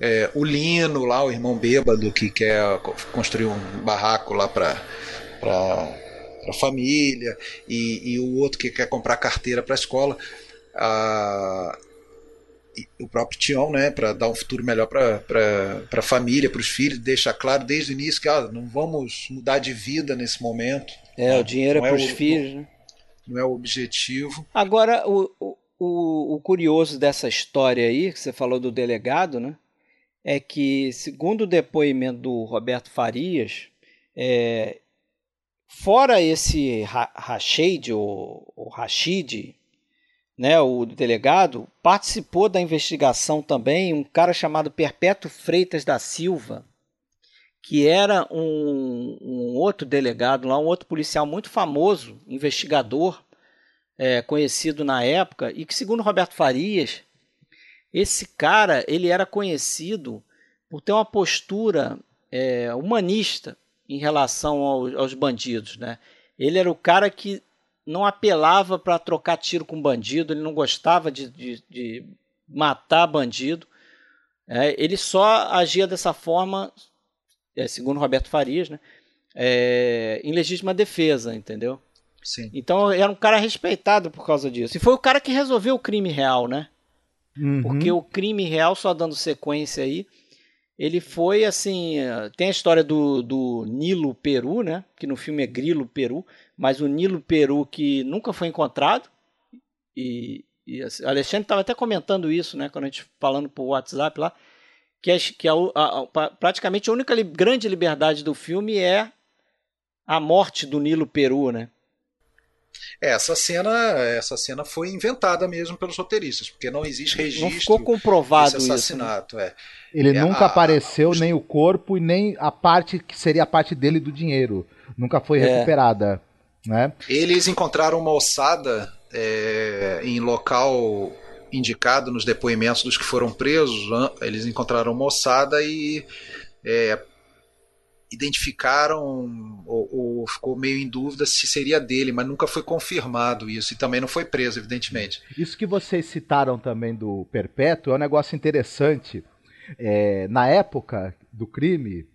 é, o Lino lá, o irmão bêbado que quer construir um barraco lá para para família, e, e, o outro que quer comprar carteira para a escola. Ah, o próprio Tião, né, para dar um futuro melhor para a família, para os filhos, deixa claro desde o início que ah, não vamos mudar de vida nesse momento. É, o dinheiro é para os filhos. Né? Não é o objetivo. Agora, o, o, o curioso dessa história aí, que você falou do delegado, né, é que, segundo o depoimento do Roberto Farias, é, Fora esse Rashid, ou Rashid, né, o delegado, participou da investigação também um cara chamado Perpétuo Freitas da Silva, que era um, um outro delegado lá, um outro policial muito famoso, investigador, é, conhecido na época, e que, segundo Roberto Farias, esse cara ele era conhecido por ter uma postura é, humanista em relação ao, aos bandidos, né? Ele era o cara que não apelava para trocar tiro com bandido, ele não gostava de, de, de matar bandido. É, ele só agia dessa forma, é, segundo Roberto Farias, né? É, em legítima defesa, entendeu? Sim. Então era um cara respeitado por causa disso. E foi o cara que resolveu o crime real, né? Uhum. Porque o crime real, só dando sequência aí, ele foi assim. Tem a história do, do Nilo Peru, né? Que no filme é Grilo Peru, mas o Nilo Peru que nunca foi encontrado. E, e assim, o Alexandre estava até comentando isso, né? Quando a gente falando por WhatsApp lá, que, é, que é a, a, praticamente a única li, grande liberdade do filme é a morte do Nilo Peru, né? É, essa cena, essa cena foi inventada mesmo pelos roteiristas, porque não existe registro. Não ficou comprovado desse assassinato, isso, né? é. Ele é, nunca a, apareceu nem o corpo e nem a parte que seria a parte dele do dinheiro, nunca foi é. recuperada, né? Eles encontraram uma ossada é, em local indicado nos depoimentos dos que foram presos. Eles encontraram uma ossada e é, identificaram ou, ou, ficou meio em dúvida se seria dele, mas nunca foi confirmado isso e também não foi preso, evidentemente. Isso que vocês citaram também do Perpétuo é um negócio interessante. É, na época do crime,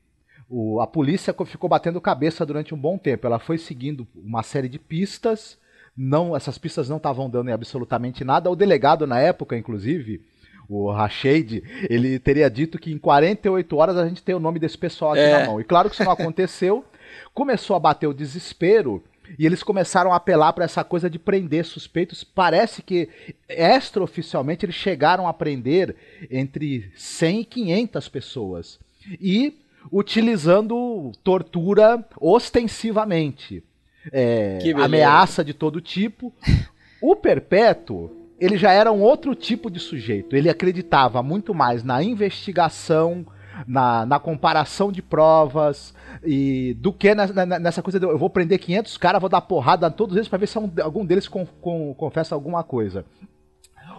o, a polícia ficou batendo cabeça durante um bom tempo. Ela foi seguindo uma série de pistas, não, essas pistas não estavam dando em absolutamente nada. O delegado na época, inclusive, o Rashid, ele teria dito que em 48 horas a gente tem o nome desse pessoal aqui é. na mão. E claro que isso não aconteceu. Começou a bater o desespero e eles começaram a apelar para essa coisa de prender suspeitos. Parece que extraoficialmente eles chegaram a prender entre 100 e 500 pessoas. E utilizando tortura ostensivamente. É, ameaça de todo tipo. O Perpétuo ele já era um outro tipo de sujeito. Ele acreditava muito mais na investigação, na, na comparação de provas, e do que nessa, nessa coisa de eu vou prender 500 caras, vou dar porrada a todos eles para ver se algum deles com, com, confessa alguma coisa.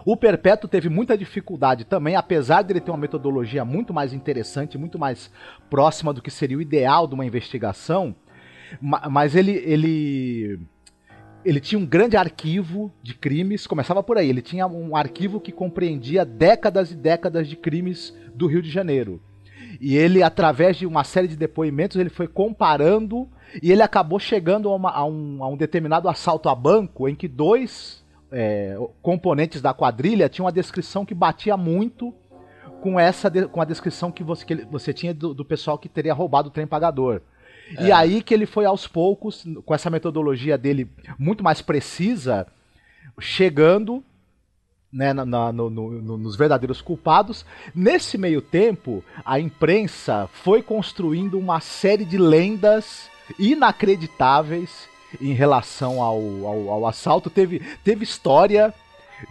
O Perpétuo teve muita dificuldade também, apesar de ele ter uma metodologia muito mais interessante, muito mais próxima do que seria o ideal de uma investigação, mas ele, ele ele tinha um grande arquivo de crimes, começava por aí, ele tinha um arquivo que compreendia décadas e décadas de crimes do Rio de Janeiro. E ele, através de uma série de depoimentos, ele foi comparando e ele acabou chegando a, uma, a, um, a um, determinado assalto a banco em que dois é, componentes da quadrilha tinham uma descrição que batia muito com essa com a descrição que você, que você tinha do, do pessoal que teria roubado o trem pagador. É. E aí que ele foi aos poucos, com essa metodologia dele muito mais precisa, chegando né, na, na, no, no, nos verdadeiros culpados. Nesse meio tempo, a imprensa foi construindo uma série de lendas inacreditáveis em relação ao, ao, ao assalto. Teve, teve história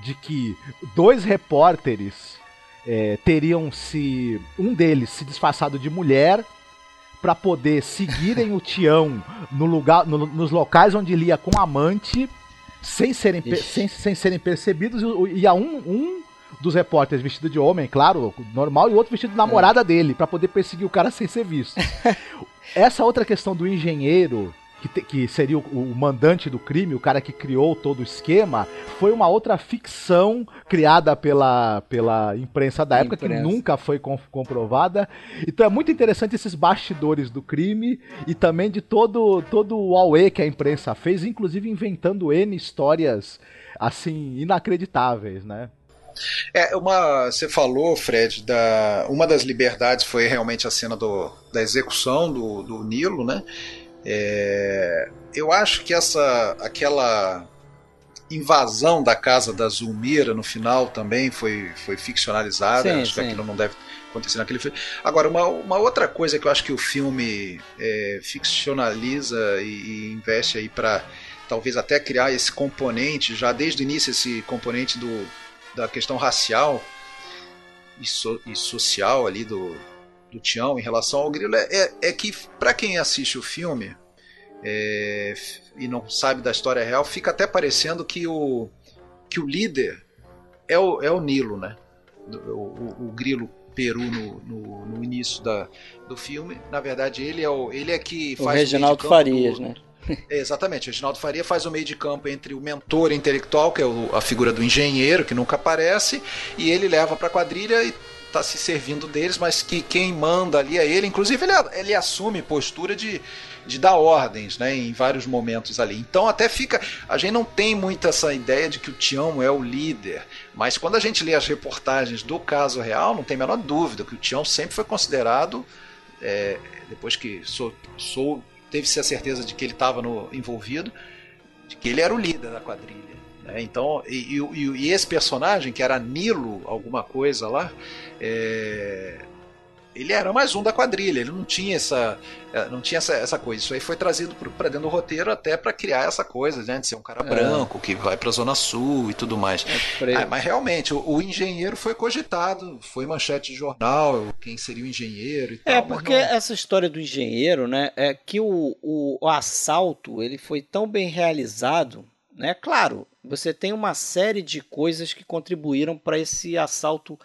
de que dois repórteres é, teriam se. Um deles se disfarçado de mulher para poder seguirem o Tião no lugar, no, nos locais onde ele ia com amante, sem serem, sem, sem serem percebidos, e, e a um, um dos repórteres vestido de homem, claro, normal, e o outro vestido de namorada é. dele, para poder perseguir o cara sem ser visto. Essa outra questão do engenheiro que, te, que seria o, o, mandante do crime, o cara que criou todo o esquema, foi uma outra ficção criada pela, pela imprensa da época, imprensa. que nunca foi comprovada. Então é muito interessante esses bastidores do crime e também de todo, todo o auê que a imprensa fez, inclusive inventando N histórias assim inacreditáveis, né? É, uma, você falou, Fred, da, uma das liberdades foi realmente a cena do, da execução do, do Nilo, né? É, eu acho que essa aquela invasão da casa da Zulmira no final também foi, foi ficcionalizada. Sim, acho sim. que aquilo não deve acontecer naquele filme. Agora, uma, uma outra coisa que eu acho que o filme é, ficcionaliza e, e investe aí para talvez até criar esse componente, já desde o início, esse componente do, da questão racial e, so, e social ali do, do Tião em relação ao grilo é, é, é que, para quem assiste o filme é, e não sabe da história real, fica até parecendo que o, que o líder é o, é o Nilo, né? O, o, o grilo peru no, no, no, início da, do filme. Na verdade, ele é, o, ele é que faz o Reginaldo Farias, do, né? É, exatamente, o Reginaldo Faria faz o meio de campo entre o mentor intelectual, que é o, a figura do engenheiro, que nunca aparece, e ele leva para a quadrilha e tá se servindo deles, mas que quem manda ali é ele. Inclusive, ele, ele assume postura de, de dar ordens, né, em vários momentos ali. Então até fica, a gente não tem muito essa ideia de que o Tião é o líder, mas quando a gente lê as reportagens do caso real, não tem a menor dúvida que o Tião sempre foi considerado, é, depois que sou, sou teve-se a certeza de que ele estava envolvido, de que ele era o líder da quadrilha. Né? Então, e, e, e, esse personagem, que era Nilo, alguma coisa lá, é, ele era mais um da quadrilha, ele não tinha essa, é, não tinha essa, essa coisa. Isso aí foi trazido para dentro do roteiro até para criar essa coisa, né, de ser um cara é. branco que vai para a Zona Sul e tudo mais. É ah, mas realmente, o, o, engenheiro foi cogitado, foi manchete de jornal, quem seria o engenheiro e é, tal. É, porque não... essa história do engenheiro, né, é que o, o, o assalto ele foi tão bem realizado, né? Claro, você tem uma série de coisas que contribuíram para esse assalto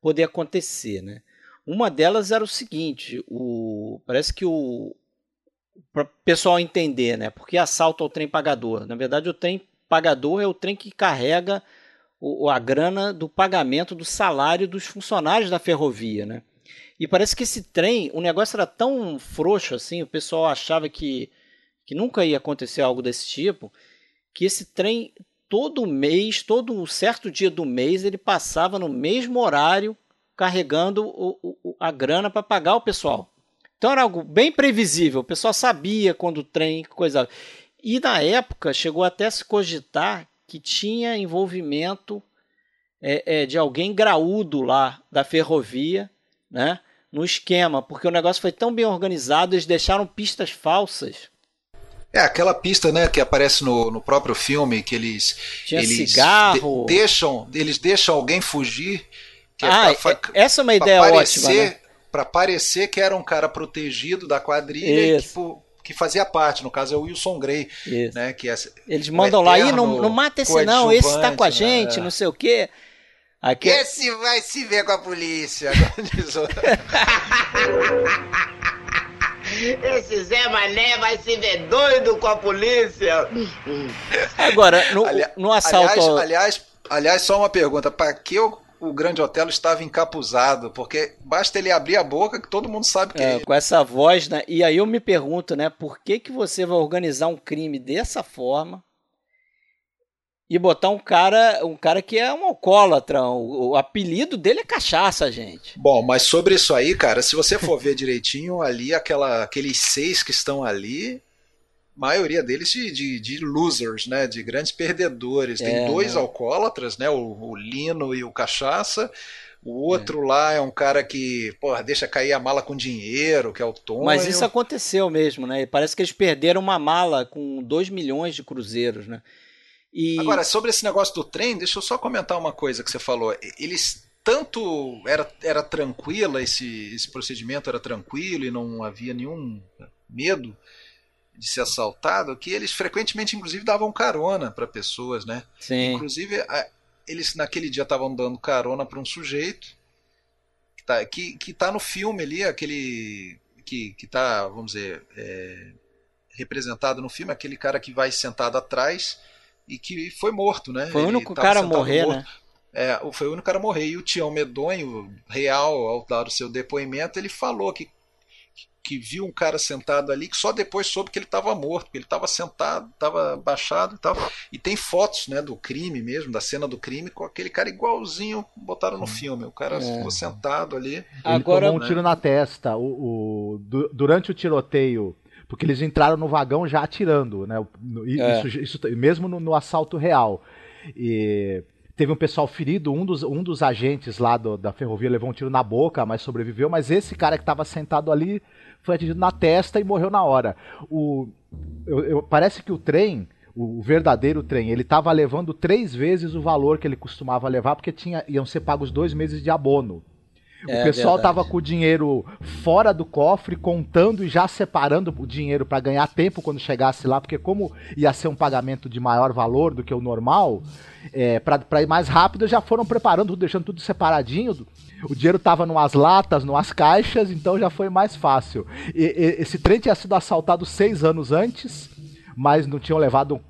poder acontecer, né? Uma delas era o seguinte: o, parece que o. Para o pessoal entender, né? Porque assalto ao trem pagador. Na verdade, o trem pagador é o trem que carrega o, a grana do pagamento do salário dos funcionários da ferrovia, né? E parece que esse trem, o negócio era tão frouxo assim, o pessoal achava que, que nunca ia acontecer algo desse tipo, que esse trem todo mês, todo um certo dia do mês, ele passava no mesmo horário carregando o, o, a grana para pagar o pessoal. Então era algo bem previsível, o pessoal sabia quando o trem, coisa. E na época chegou até a se cogitar que tinha envolvimento é, é, de alguém graúdo lá da ferrovia, né? No esquema, porque o negócio foi tão bem organizado, eles deixaram pistas falsas. É, aquela pista, né, que aparece no, no próprio filme, que eles. Tinha eles cigarro. De, deixam, eles deixam alguém fugir é ah, pra, essa é uma ideia parecer, ótima. Né? Para parecer que era um cara protegido da quadrilha que, que, fazia parte, no caso é o Wilson Grey. Né, que é, Eles mandam lá, e não, não mata esse não, esse está com a gente, né? não sei o quê. Aqui... Esse vai se ver com a polícia. Esse Zé Mané vai se ver doido com a polícia. Agora, no, no assalto. Aliás, aliás, aliás, só uma pergunta: para que eu o Grande Otelo estava encapuzado, porque basta ele abrir a boca que todo mundo sabe que é, é. Com essa voz, né? E aí eu me pergunto, né? Por que, que você vai organizar um crime dessa forma e botar um cara, um cara que é um alcoólatra? O, o apelido dele é cachaça, gente. Bom, mas sobre isso aí, cara, se você for ver direitinho ali, aquela, aqueles seis que estão ali, maioria deles de, de, de, losers, né? De grandes perdedores. Tem é, dois né? alcoólatras, né? O, o, Lino e o Cachaça. O outro é. lá é um cara que, porra, deixa cair a mala com dinheiro, que é o Tom. Mas isso aconteceu mesmo, né? Parece que eles perderam uma mala com 2 milhões de cruzeiros, né? E... Agora, sobre esse negócio do trem, deixa eu só comentar uma coisa que você falou. Eles tanto era, era tranquila esse, esse procedimento era tranquilo e não havia nenhum medo de ser assaltado que eles frequentemente, inclusive, davam carona para pessoas, né? Sim. Inclusive, eles naquele dia estavam dando carona para um sujeito que tá, que, que tá no filme ali, aquele que, que tá, vamos dizer, é, representado no filme, aquele cara que vai sentado atrás e que foi morto, né? Foi o único cara a morrer, morto. né? É, foi o único cara a morrer. E o Tião Medonho, real, ao dar o seu depoimento, ele falou que que viu um cara sentado ali, que só depois soube que ele estava morto, que ele estava sentado, estava baixado e tal. E tem fotos né, do crime mesmo, da cena do crime, com aquele cara igualzinho botaram no filme. O cara é. ficou sentado ali. Ele Agora, tomou um tiro na testa. O, o, durante o tiroteio, porque eles entraram no vagão já atirando, né? Isso, é. isso, mesmo no, no assalto real. E teve um pessoal ferido, um dos, um dos agentes lá do, da ferrovia levou um tiro na boca, mas sobreviveu, mas esse cara que estava sentado ali foi atingido na testa e morreu na hora. O, eu, eu, parece que o trem, o verdadeiro trem, ele estava levando três vezes o valor que ele costumava levar, porque tinha, iam ser pagos dois meses de abono. O é, pessoal estava com o dinheiro fora do cofre, contando e já separando o dinheiro para ganhar tempo quando chegasse lá, porque como ia ser um pagamento de maior valor do que o normal, é, para ir mais rápido, já foram preparando, deixando tudo separadinho. O dinheiro estava numas latas, numas caixas, então já foi mais fácil. E, e, esse trem tinha sido assaltado seis anos antes, mas não tinham levado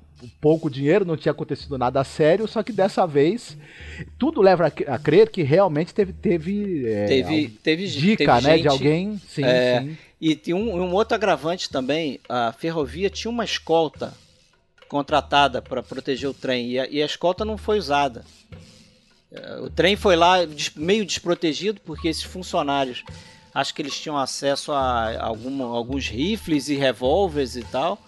pouco dinheiro, não tinha acontecido nada sério, só que dessa vez tudo leva a, crer que realmente teve teve, é, teve, teve dica, teve né, gente, de alguém. Sim, é, sim. E um, um outro agravante também, a ferrovia tinha uma escolta contratada para proteger o trem e a, e a escolta não foi usada. É, o trem foi lá meio desprotegido porque esses funcionários acho que eles tinham acesso a alguma, alguns rifles e revólveres e tal.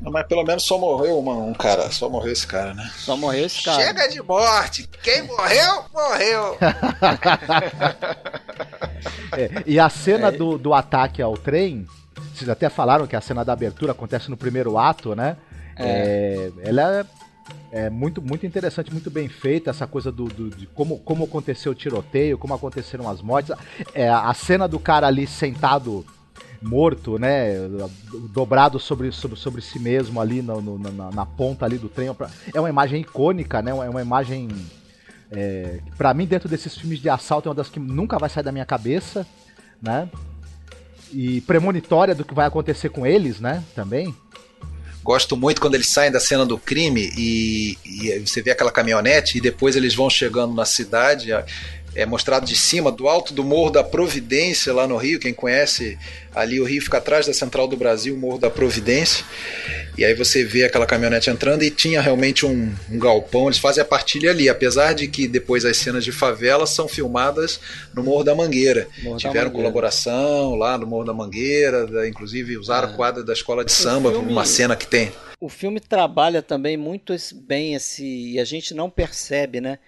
Mas pelo menos só morreu uma, um cara, só morreu esse cara, né? Só morreu esse cara. Chega de morte! Quem morreu, morreu! é, e a cena é. do, do ataque ao trem, vocês até falaram que a cena da abertura acontece no primeiro ato, né? É. é ela é, é muito, muito interessante, muito bem feita, essa coisa do, do, de como, como aconteceu o tiroteio, como aconteceram as mortes. É, a cena do cara ali sentado morto, né? Dobrado sobre, sobre, sobre si mesmo ali no, no, na, na, ponta ali do trem. É uma imagem icônica, né? É uma imagem. É, para mim, dentro desses filmes de assalto, é uma das que nunca vai sair da minha cabeça, né? E premonitória do que vai acontecer com eles, né? Também. Gosto muito quando eles saem da cena do crime e, e você vê aquela caminhonete e depois eles vão chegando na cidade é mostrado de cima, do alto do Morro da Providência, lá no Rio. Quem conhece ali, o Rio fica atrás da Central do Brasil, o Morro da Providência. E aí você vê aquela caminhonete entrando e tinha realmente um, um galpão. Eles fazem a partilha ali, apesar de que depois as cenas de favela são filmadas no Morro da Mangueira. Morro Tiveram da Mangueira. colaboração lá no Morro da Mangueira, da, inclusive usaram é. quadra da escola de samba, filme, uma cena que tem. O filme trabalha também muito bem esse. E a gente não percebe, né?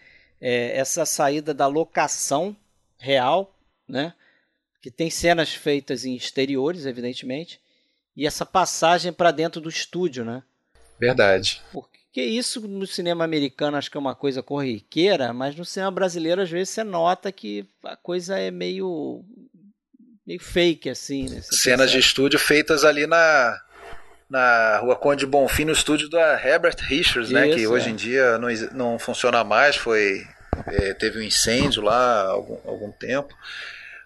É, essa saída da locação real, né? Que tem cenas feitas em exteriores, evidentemente, e essa passagem para dentro do estúdio, né? Verdade. Porque isso no cinema americano acho que é uma coisa corriqueira, mas no cinema brasileiro às vezes você nota que a coisa é meio meio fake assim, né? Cenas de estúdio feitas ali na na Rua Conde Bonfim, no estúdio da Herbert Richards, né? Que hoje é. em dia não, não funciona mais, foi é, teve um incêndio lá há algum, algum tempo.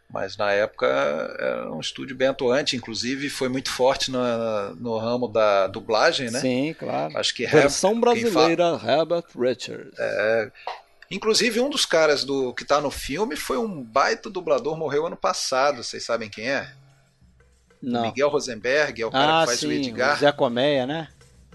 Mas na época era um estúdio bem atuante, inclusive foi muito forte no, no ramo da dublagem, né? Sim, claro. Acho que Versão brasileira, fala... Herbert Richards. É, inclusive um dos caras do que está no filme foi um baita dublador, morreu ano passado, vocês sabem quem é? Não. Miguel Rosenberg, é o cara ah, que faz sim, o Edgar. O Zé Colmeia, né?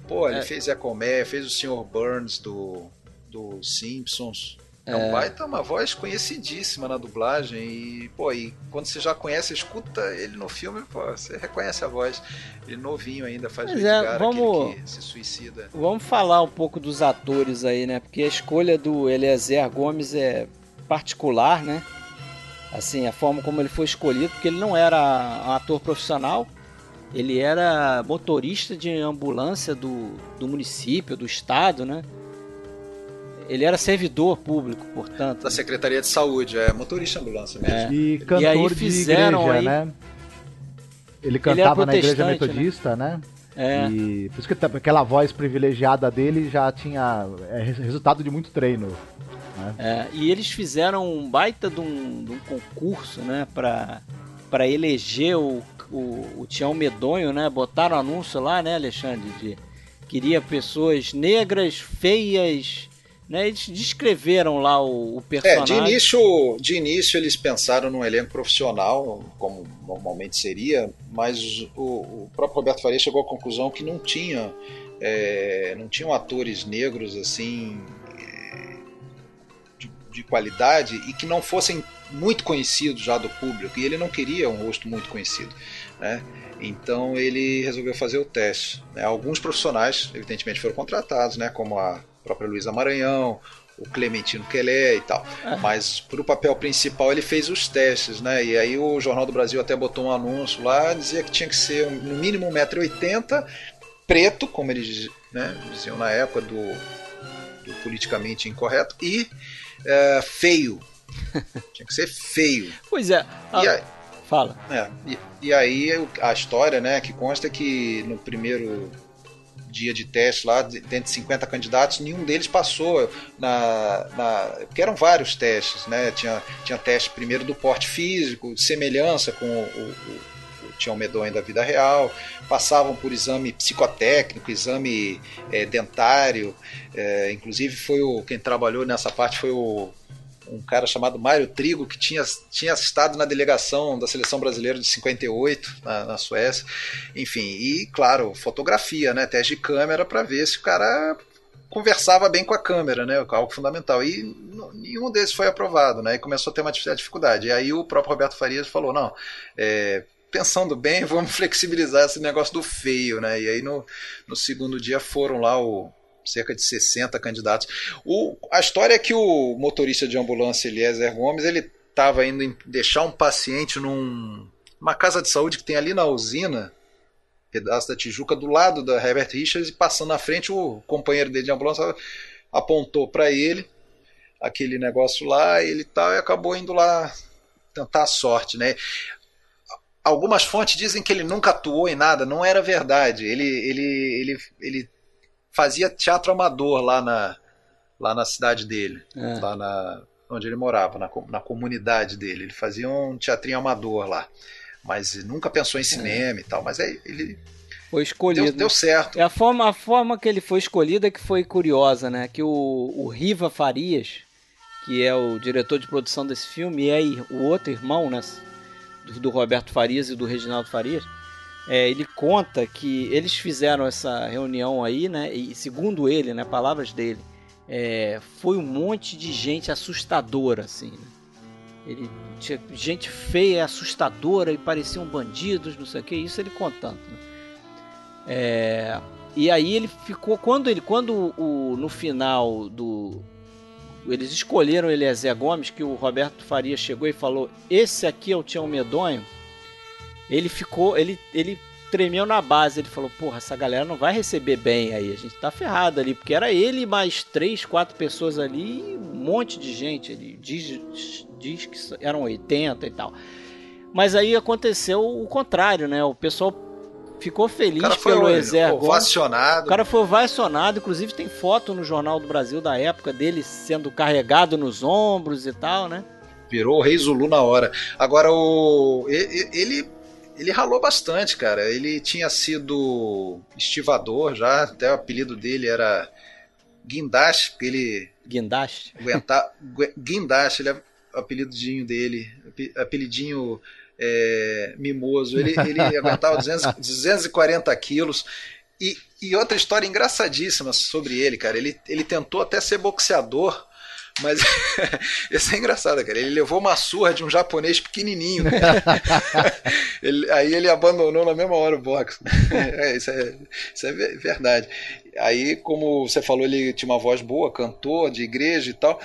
Pô, ele é. fez Zé Colmeia, fez o Sr. Burns do, do Simpsons. É um é. baita uma voz conhecidíssima na dublagem e, pô, e quando você já conhece, escuta ele no filme, pô, você reconhece a voz. Ele novinho ainda, faz Mas o Edgar, é, vamos, que se suicida. Vamos falar um pouco dos atores aí, né? Porque a escolha do Eliezer Gomes é particular, né? Assim, a forma como ele foi escolhido, porque ele não era um ator profissional, ele era motorista de ambulância do, do município, do estado, né? Ele era servidor público, portanto. Da Secretaria de Saúde, é motorista de ambulância mesmo. É. E cantor e aí fizeram de igreja, aí... né? Ele cantava ele na igreja né? metodista, né? né? É. E por isso que tá, aquela voz privilegiada dele já tinha é resultado de muito treino. Né? É, e eles fizeram um baita de um, de um concurso, né, para para eleger o, o, o Tião Medonho, né? Botaram anúncio lá, né, Alexandre, de queria pessoas negras, feias, né? Eles descreveram lá o, o personagem. É, de início, de início eles pensaram num elenco profissional, como normalmente seria, mas o, o próprio Roberto Faria chegou à conclusão que não tinha, é, não tinham atores negros assim de qualidade e que não fossem muito conhecidos já do público. E ele não queria um rosto muito conhecido. Né? Então ele resolveu fazer o teste. Né? Alguns profissionais, evidentemente, foram contratados, né? como a própria Luísa Maranhão, o Clementino Quelé e tal. É. Mas para o papel principal ele fez os testes, né? E aí o Jornal do Brasil até botou um anúncio lá, dizia que tinha que ser no mínimo 1,80m, preto, como eles né, diziam na época do, do politicamente incorreto, e é, feio. Tinha que ser feio. Pois é. A... E aí, Fala. É, e, e, aí a história, né, que consta que no primeiro dia de teste lá, dentro de 50 candidatos, nenhum deles passou na, na porque eram vários testes, né? Tinha, tinha teste primeiro do porte físico, de semelhança com o, o, Tião Medonho da vida real, passavam por exame psicotécnico, exame é, dentário, é, inclusive foi o quem trabalhou nessa parte foi o um cara chamado Mário Trigo, que tinha, tinha estado na delegação da seleção brasileira de 58 na, na Suécia. Enfim, e claro, fotografia, né? Teste de câmera para ver se o cara conversava bem com a câmera, né? Algo fundamental. E nenhum desses foi aprovado, né? E começou a ter uma dificuldade. E aí o próprio Roberto Farias falou: não, é, pensando bem, vamos flexibilizar esse negócio do feio, né? E aí no, no segundo dia foram lá o cerca de 60 candidatos. O, a história é que o motorista de ambulância Eliezer Gomes, ele estava indo deixar um paciente num, numa casa de saúde que tem ali na usina, pedaço da Tijuca, do lado da Herbert Richards, e passando na frente, o companheiro dele de ambulância apontou para ele aquele negócio lá, ele tal, e acabou indo lá tentar a sorte, né? Algumas fontes dizem que ele nunca atuou em nada, não era verdade. Ele, ele, ele, ele fazia teatro amador lá na, lá na cidade dele, é. lá na, onde ele morava, na, na comunidade dele. Ele fazia um teatrinho amador lá. Mas nunca pensou em cinema é. e tal. Mas aí ele. Foi escolhido. Deu, deu, certo. É a forma, a forma que ele foi escolhido é que foi curiosa, né? Que o, o Riva Farias, que é o diretor de produção desse filme, e aí o outro irmão, né? Do, Roberto Farias e do Reginaldo Farias é, ele conta que eles fizeram essa reunião aí, né? E segundo ele, né, palavras dele, é, foi um monte de gente assustadora, assim. Né? Ele tinha gente feia, assustadora e pareciam bandidos, não sei o que. Isso ele contando. Né? É, e aí ele ficou quando ele, quando o, no final do eles escolheram Eliezer Gomes, que o Roberto Faria chegou e falou: esse aqui é o Tião Medonho ele ficou, ele, ele tremeu na base. Ele falou: Porra, essa galera não vai receber bem aí. A gente tá ferrado ali. Porque era ele mais três, quatro pessoas ali um monte de gente. Ele diz, diz que eram 80 e tal. Mas aí aconteceu o contrário, né? O pessoal ficou feliz pelo exército. Ovacionado. O cara foi ovacionado. Inclusive tem foto no Jornal do Brasil da época dele sendo carregado nos ombros e tal, né? Virou o Rei Zulu na hora. Agora, o ele ele ralou bastante, cara. Ele tinha sido estivador já, até o apelido dele era Guindaste, porque ele. Guindaste? Aguentar, Guindaste, ele é o apelidinho dele, apelidinho é, mimoso. Ele, ele aguentava 200, 240 quilos. E, e outra história engraçadíssima sobre ele, cara. Ele, ele tentou até ser boxeador mas isso é engraçado, cara. Ele levou uma surra de um japonês pequenininho. ele, aí ele abandonou na mesma hora o boxe. É, isso, é, isso é verdade. Aí, como você falou, ele tinha uma voz boa, cantor de igreja e tal.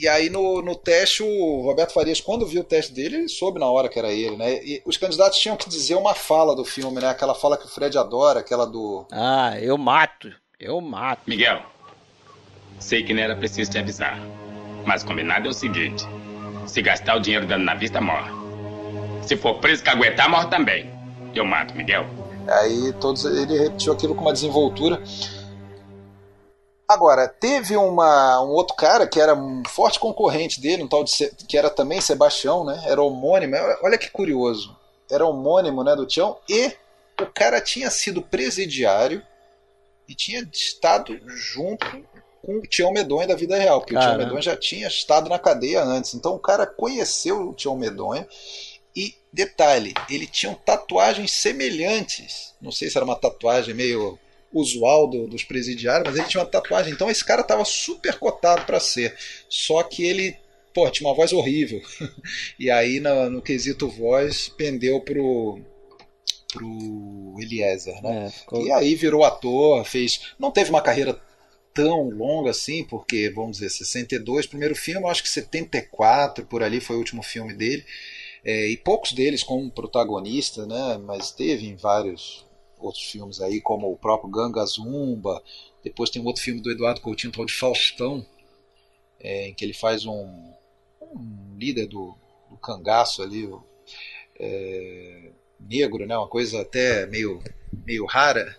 E aí no, no teste, o Roberto Farias, quando viu o teste dele, ele soube na hora que era ele, né? E os candidatos tinham que dizer uma fala do filme, né? Aquela fala que o Fred adora, aquela do. Ah, eu mato. Eu mato. Miguel, Sei que não era preciso te avisar. Mas combinado é o seguinte: se gastar o dinheiro dando na vista, morre. Se for preso que aguentar, morre também. Eu mato, Miguel. Aí todos ele repetiu aquilo com uma desenvoltura. Agora, teve uma, um outro cara que era um forte concorrente dele, um tal de, que era também Sebastião, né? Era homônimo. Olha que curioso. Era homônimo né, do Tião. E o cara tinha sido presidiário e tinha estado junto com o Tião Medonha da vida real, porque Caramba. o Tião Medonha já tinha estado na cadeia antes. Então o cara conheceu o Tião Medonha e, detalhe, ele tinha tatuagens semelhantes. Não sei se era uma tatuagem meio usual do, dos presidiários, mas ele tinha uma tatuagem. Então esse cara estava super cotado para ser. Só que ele pô, tinha uma voz horrível. e aí, no, no quesito voz, pendeu pro, pro Eliezer, né? É, ficou... E aí virou ator, fez. Não teve uma carreira tão longa assim, porque, vamos dizer, 62, primeiro filme, acho que 74, por ali foi o último filme dele, é, e poucos deles como protagonista, né, mas teve em vários outros filmes aí, como o próprio Ganga Zumba, depois tem um outro filme do Eduardo Coutinho, tal de Faustão, é, em que ele faz um, um líder do, do cangaço ali, é, negro, né, uma coisa até meio, meio rara,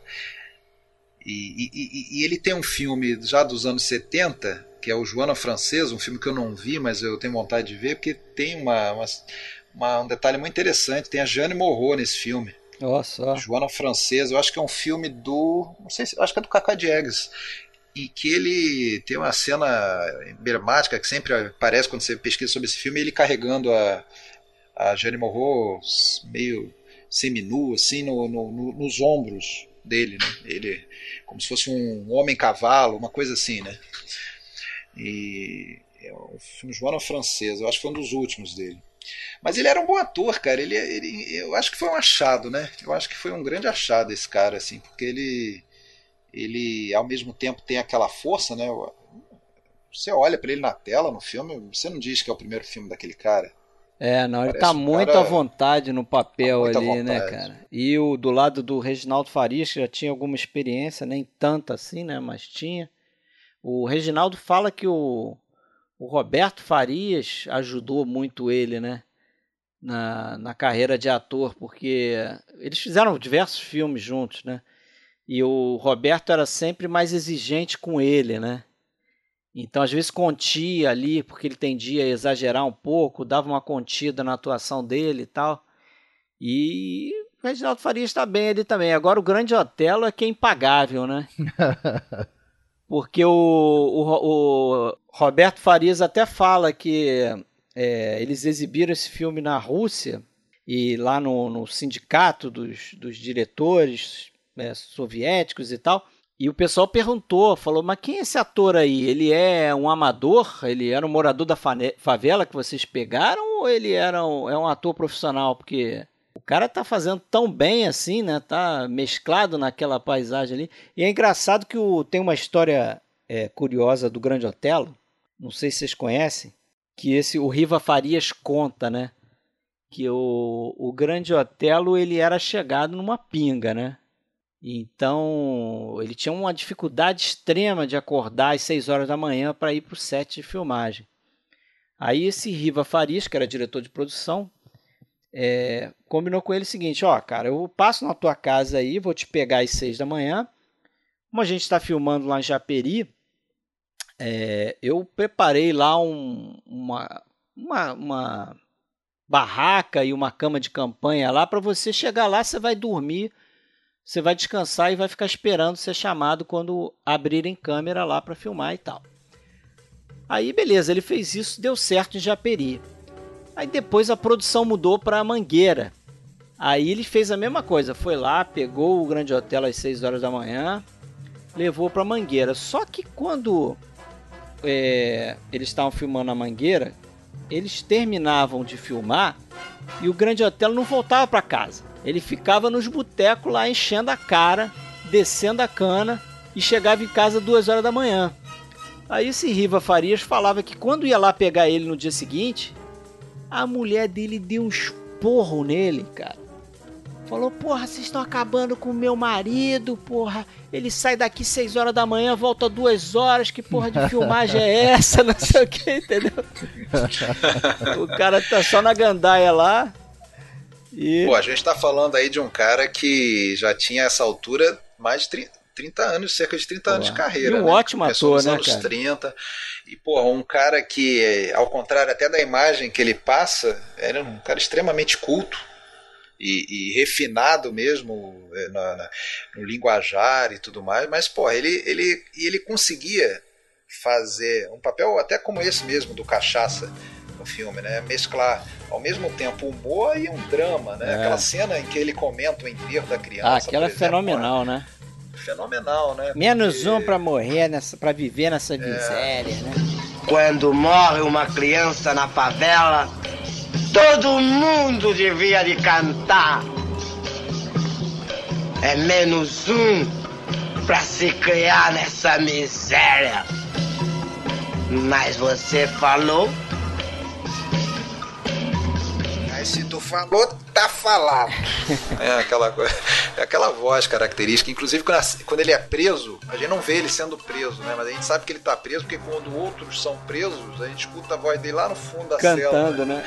E, e, e, ele tem um filme já dos anos 70, que é o Joana Francesa, um filme que eu não vi, mas eu tenho vontade de ver, porque tem uma, uma, uma um detalhe muito interessante. Tem a Jeanne Moreau nesse filme. Nossa. Joana Francesa, eu acho que é um filme do. Não sei se. Acho que é do Cacá Diegues. E que ele tem uma cena emblemática que sempre aparece quando você pesquisa sobre esse filme, ele carregando a, a Jeanne Moreau meio seminu, assim, no, no, no, nos ombros dele, né? Ele, como se fosse um homem-cavalo, uma coisa assim, né? E é um filme Joana Francesa, eu acho que foi um dos últimos dele. Mas ele era um bom ator, cara. Ele, ele, eu acho que foi um achado, né? Eu acho que foi um grande achado esse cara, assim, porque ele, ele ao mesmo tempo tem aquela força, né? Você olha para ele na tela, no filme, você não diz que é o primeiro filme daquele cara. É, não, ele tá muito à vontade no papel tá ali, né, cara? E o do lado do Reginaldo Farias, que já tinha alguma experiência, nem tanta assim, né? Mas tinha. O Reginaldo fala que o, o Roberto Farias ajudou muito ele, né? Na, na carreira de ator, porque eles fizeram diversos filmes juntos, né? E o Roberto era sempre mais exigente com ele, né? Então, às vezes, contia ali, porque ele tendia a exagerar um pouco, dava uma contida na atuação dele e tal. E o Reginaldo Farias está bem ali também. Agora, o Grande Otelo é que é impagável, né? porque o, o, o, Roberto Farias até fala que é, eles exibiram esse filme na Rússia e lá no, no sindicato dos, dos diretores é, soviéticos e tal. E o pessoal perguntou, falou, mas quem é esse ator aí? Ele é um amador? Ele era um morador da favela que vocês pegaram? Ou ele era um, é um ator profissional? Porque cara tá fazendo tão bem assim, né? Tá mesclado naquela paisagem ali. E é engraçado que o, tem uma história é, curiosa do Grande Otelo. Não sei se vocês conhecem. Que esse o Riva Farias conta, né? Que o, o Grande Otelo ele era chegado numa pinga, né? Então, ele tinha uma dificuldade extrema de acordar às 6 horas da manhã para ir para o set de filmagem. Aí esse Riva Farias, que era diretor de produção, é, combinou com ele o seguinte: ó, cara, eu passo na tua casa aí, vou te pegar às 6 da manhã. Como a gente está filmando lá em Japeri, é, eu preparei lá um, uma, uma, uma barraca e uma cama de campanha lá para você chegar lá, você vai dormir você vai descansar e vai ficar esperando ser chamado quando abrirem câmera lá para filmar e tal. Aí beleza, ele fez isso, deu certo em Japeri. Aí depois a produção mudou para Mangueira. Aí ele fez a mesma coisa, foi lá, pegou o Grande Hotel às 6 horas da manhã, levou para Mangueira. Só que quando é, eles estavam filmando a Mangueira, eles terminavam de filmar e o Grande Hotel não voltava para casa. Ele ficava nos botecos lá enchendo a cara, descendo a cana e chegava em casa duas horas da manhã. Aí esse Riva Farias falava que quando ia lá pegar ele no dia seguinte, a mulher dele deu um esporro nele, cara. Falou, porra, vocês estão acabando com o meu marido, porra. Ele sai daqui seis horas da manhã, volta duas horas, que porra de filmagem é essa? Não sei o que, entendeu? o cara tá só na gandaia lá. E... Pô, a gente tá falando aí de um cara que já tinha essa altura mais de 30, 30 anos, cerca de 30 Pô, anos de carreira. E um né? ótimo Começou ator, nos né, anos 30. E, pô, um cara que, ao contrário até da imagem que ele passa, era um cara extremamente culto. E, e refinado mesmo é, na, na, no linguajar e tudo mais, mas pô, ele, ele, ele conseguia fazer um papel até como esse mesmo do Cachaça, no filme, né? Mesclar ao mesmo tempo humor e um drama, né? É. Aquela cena em que ele comenta o enterro da criança. Ah, aquela é fenomenal, né? Fenomenal, né? Menos Porque... um para morrer, nessa, para viver nessa é. miséria, é. né? Quando morre uma criança na favela, todo mundo devia de cantar. É menos um para se criar nessa miséria. Mas você falou mas se tu falou, tá falado. é aquela, é aquela voz característica. Inclusive, quando ele é preso, a gente não vê ele sendo preso, né? Mas a gente sabe que ele tá preso porque quando outros são presos, a gente escuta a voz dele lá no fundo da Cantando, cela. Cantando, né?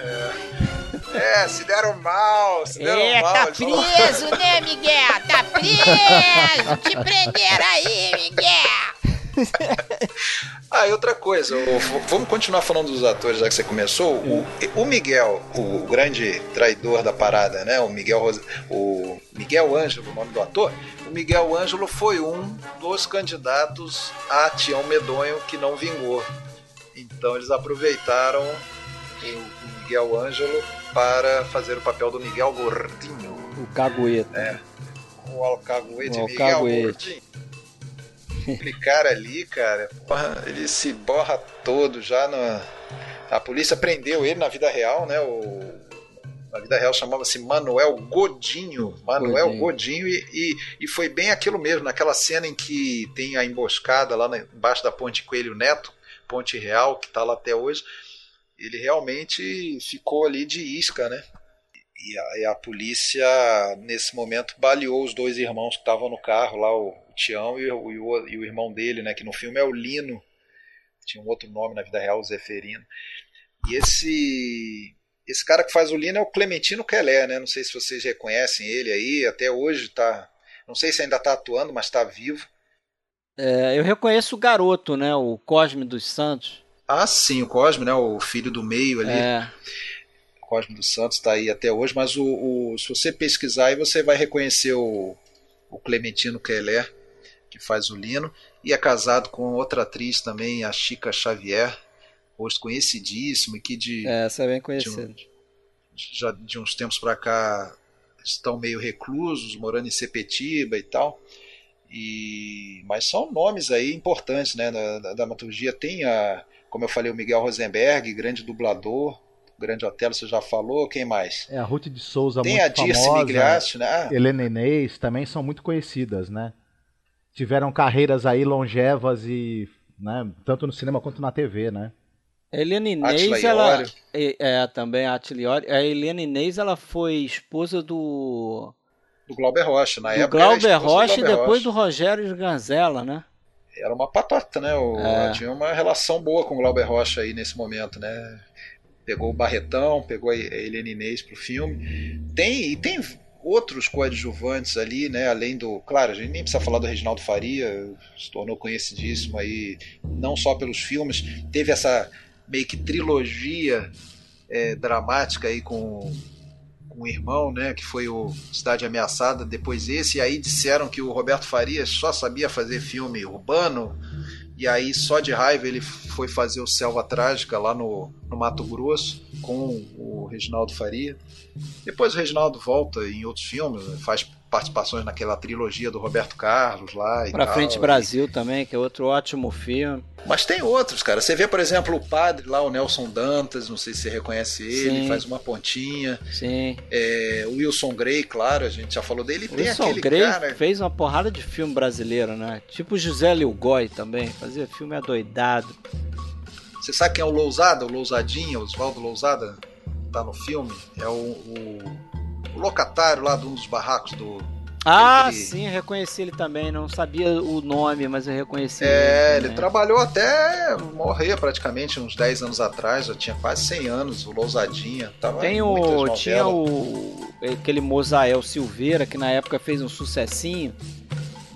É, É, se deram mal, se deram É, mal. tá preso, né, Miguel? Tá preso! Te prenderam aí, Miguel! Ah, e outra coisa, vamos continuar falando dos atores, já que você começou. O, o Miguel, o grande traidor da parada, né? O Miguel, Ros- o Miguel Ângelo, o nome do ator. O Miguel Ângelo foi um dos candidatos a Tião Medonho que não vingou. Então eles aproveitaram o, Miguel Ângelo para fazer o papel do Miguel Gordinho. O cagueta. O alcaguete O Miguel. Gordinho. Cara ali, cara, porra, ele se borra todo já na. A polícia prendeu ele na vida real, né? O... Na vida real chamava-se Manuel Godinho. Manuel Godinho. Godinho, e, e, e foi bem aquilo mesmo, naquela cena em que tem a emboscada lá embaixo da Ponte Coelho Neto, Ponte Real, que tá lá até hoje. Ele realmente ficou ali de isca, né? E a, e a polícia, nesse momento, baleou os dois irmãos que estavam no carro, lá, o Tião e o, e, o, e o irmão dele, né? Que no filme é o Lino. Tinha um outro nome na vida real, o Zeferino. E esse. Esse cara que faz o Lino é o Clementino Kelé, né? Não sei se vocês reconhecem ele aí, até hoje tá. Não sei se ainda tá atuando, mas tá vivo. É, eu reconheço o garoto, né? O Cosme dos Santos. Ah, sim, o Cosme, né? O filho do meio ali. É, Cosme dos Santos está aí até hoje, mas o, o- se você pesquisar aí você vai reconhecer o, o Clementino Keller, que faz o Lino, e é casado com outra atriz também, a Chica Xavier, rosto conhecidíssimo e que de, é, essa é bem conhecida. já de uns tempos para cá estão meio reclusos, morando em Sepetiba e tal. E, mas são nomes aí importantes né, da, da dramaturgia. Tem, a, como eu falei, o Miguel Rosenberg, grande dublador, grande Otelo, você já falou. Quem mais? É, a Ruth de Souza Tem muito a Dirce famosa. Migliatti, né? Ah, Helena Inês também são muito conhecidas, né? Tiveram carreiras aí longevas e, né, tanto no cinema quanto na TV, né? A Helena Inês, ela. É, é, também a Átila Iório. A Helena Inês, ela foi esposa do. do Glauber Rocha. Na do época era Glauber esposa do Rocha e Glauber depois Rocha. do Rogério Ganzella, né? Era uma patota, né? O, É. Tinha uma relação boa com o Glauber Rocha aí nesse momento, né? Pegou o Barretão, pegou a Helena Inês pro filme. Tem, e tem outros coadjuvantes ali, né? Além do. Claro, a gente nem precisa falar do Reginaldo Faria, se tornou conhecidíssimo aí, não só pelos filmes. Teve essa meio que trilogia é, dramática aí com, com o irmão, né? Que foi o Cidade Ameaçada, depois esse, e aí disseram que o Roberto Farias só sabia fazer filme urbano. E aí, só de raiva, ele foi fazer o Selva Trágica lá no, no Mato Grosso com o Reginaldo Faria. Depois o Reginaldo volta em outros filmes, né, faz participações naquela trilogia do Roberto Carlos lá e Pra tal. Frente Brasil também, que é outro ótimo filme. Mas tem outros, cara. Você vê, por exemplo, o padre lá, o Nelson Dantas, não sei se você reconhece ele, Sim. faz uma pontinha. Sim. É, o Wilson Grey, claro, a gente já falou dele. E O Wilson aquele Grey cara. fez uma porrada de filme brasileiro, né? Tipo José Lilgoy também, fazia filme adoidado. Você sabe quem é o Lousada? O Lousadinha, o Oswaldo Lousada? Tá no filme. É o, o, o locatário lá de um dos barracos do. Ah, Ele- sim, eu reconheci ele também. Não sabia o nome, mas eu reconheci É, ele. ele trabalhou até morrer praticamente uns 10 anos atrás, já tinha quase 100 anos, o Lousadinha. Tava Tem o. Tinha o. aquele Mosael Silveira, que na época fez um sucessinho,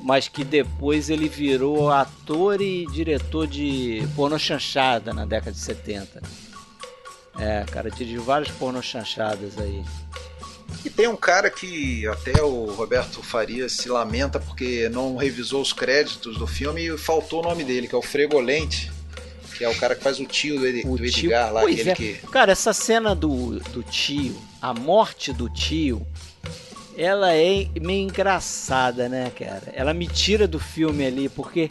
mas que depois ele virou ator e diretor de porno chanchada na década de 70. É, cara, dirigiu várias porno chanchadas aí. E tem um cara que até o Roberto Farias se lamenta porque não revisou os créditos do filme e faltou o nome dele, que é o Fregolente, que é o cara que faz o tio do, Ed- O do tio- Edgar lá, pois aquele é. que. Cara, essa cena do, do tio, a morte do tio, ela é meio engraçada, né, cara? Ela me tira do filme ali, porque.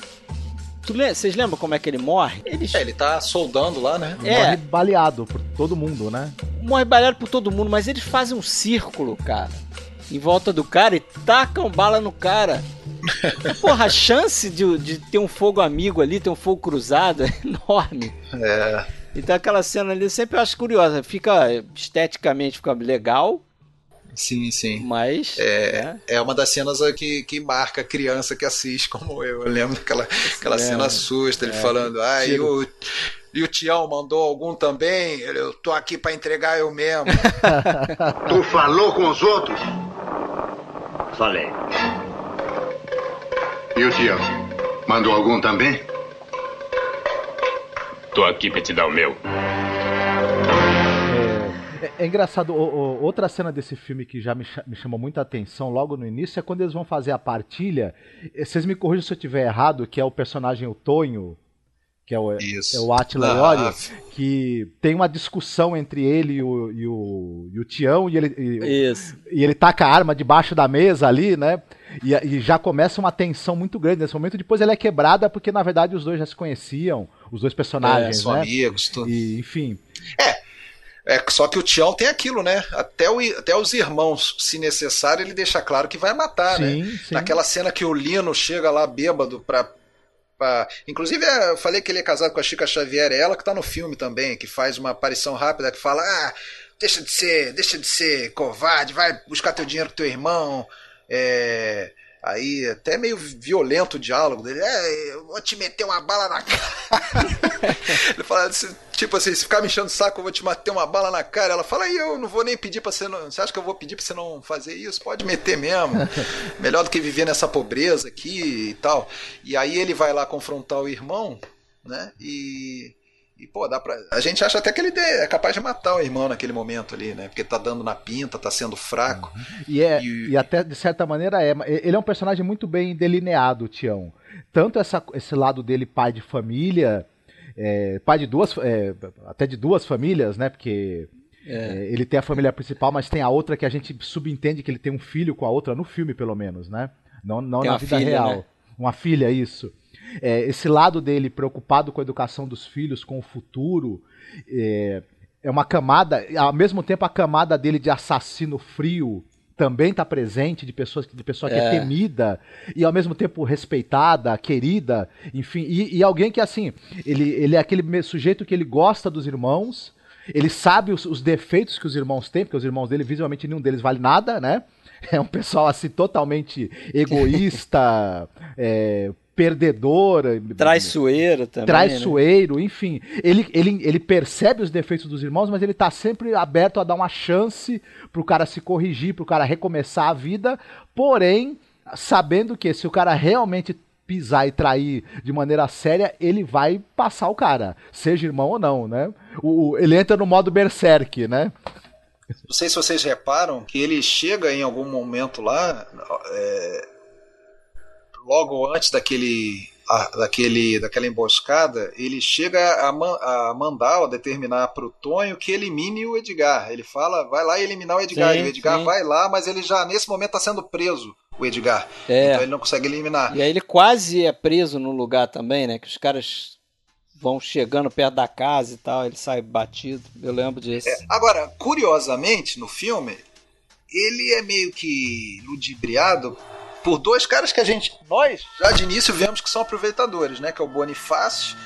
Vocês lembram como é que ele morre? Ele É, ele tá soldando lá, né? É. Morre baleado por todo mundo, né? morre baleado por todo mundo, mas eles fazem um círculo, cara, em volta do cara e tacam bala no cara. Porra, a chance de, de ter um fogo amigo ali, ter um fogo cruzado é enorme. É. Então aquela cena ali eu sempre acho curiosa. Fica esteticamente fica legal, Sim, sim. Mas. É, né? é uma das cenas que, que marca a criança que assiste, como eu. Eu lembro daquela aquela cena assusta, ele falando, ah, e o, e o Tião mandou algum também? Eu tô aqui pra entregar eu mesmo. Tu falou com os outros? Falei. E o Tião? Mandou algum também? Tô aqui pra te dar o meu. É, é engraçado, o- o- outra cena desse filme que já me, me chamou muita atenção logo no início é quando eles vão fazer a partilha. Eh, Vocês me corrigem se eu estiver errado, que é o personagem o Tonho, que é o, Isso. é o Atila Ah, que tem uma discussão entre ele e o, e o, e o Tião, e ele, e- Isso. e ele taca a arma debaixo da mesa ali, né? E, e já começa uma tensão muito grande nesse momento. Depois ela é quebrada porque, na verdade, os dois já se conheciam, os dois É, personagens, são né? amigos, tudo. E, enfim, É, só que o Tião tem aquilo, né? Até, o, até os irmãos, se necessário, ele deixa claro que vai matar, né? sim, sim. Naquela cena que o Lino chega lá bêbado pra. pra... Inclusive, é, eu falei que ele é casado com a Chica Xavier, é ela que tá no filme também, que faz uma aparição rápida, que fala: Ah, deixa de ser, deixa de ser covarde, vai buscar teu dinheiro com teu irmão. É. Aí, até meio violento o diálogo dele. É, eu vou te meter uma bala na cara. Ele fala assim, tipo assim, se ficar me enchendo o saco, eu vou te meter uma bala na cara. Ela fala, aí eu não vou nem pedir pra você não. Você acha que eu vou pedir pra você não fazer isso? Pode meter mesmo. Melhor do que viver nessa pobreza aqui e tal. E aí ele vai lá confrontar o irmão, né? E. E, pô, dá pra. A gente acha até que ele é capaz de matar o irmão naquele momento ali, né? Porque tá dando na pinta, tá sendo fraco. E, é, E- e até de certa maneira é. Ele é um personagem muito bem delineado, o Tião. Tanto essa, esse lado dele, pai de família, é, pai de duas. é, até de duas famílias, né? Porque é, ele tem a família principal, mas tem a outra que a gente subentende que ele tem um filho com a outra, no filme, pelo menos, né? Não, não Tem na vida filha, real. né? Uma filha, isso. É, esse lado dele preocupado com a educação dos filhos, com o futuro, é, é uma camada, ao mesmo tempo a camada dele de assassino frio também está presente, de, pessoas, de pessoa que é. É. temida e ao mesmo tempo respeitada, querida, enfim, e, e alguém que assim, ele, ele é aquele sujeito que ele gosta dos irmãos, ele sabe os, os defeitos que os irmãos têm, porque os irmãos dele, visivelmente, nenhum deles vale nada, né? É um pessoal assim totalmente egoísta, é, perdedor, Traiçoeiro também. né? traiçoeiro, enfim. Ele, ele, ele percebe os defeitos dos irmãos, mas ele tá sempre aberto a dar uma chance pro cara se corrigir, pro cara recomeçar a vida, porém, sabendo que se o cara realmente pisar e trair de maneira séria, ele vai passar o cara, seja irmão ou não, né? O, o- ele entra no modo berserk, né? Não sei se vocês reparam que ele chega em algum momento lá, é, logo antes daquele, a- daquele, daquela emboscada, ele chega a, man- a mandar, a determinar para o Tonho que elimine o Edgar. Ele fala, vai lá eliminar o Edgar. Sim, e o Edgar sim. vai lá, mas ele já nesse momento está sendo preso, o Edgar. É. Então ele não consegue eliminar. E aí ele quase é preso no lugar também, né? Que os caras vão chegando perto da casa e tal, ele sai batido. Eu lembro disso. Agora, curiosamente, no filme, ele é meio que ludibriado por dois caras que a gente, nós, já de início vemos que são aproveitadores, né? Que é o Bonifácio,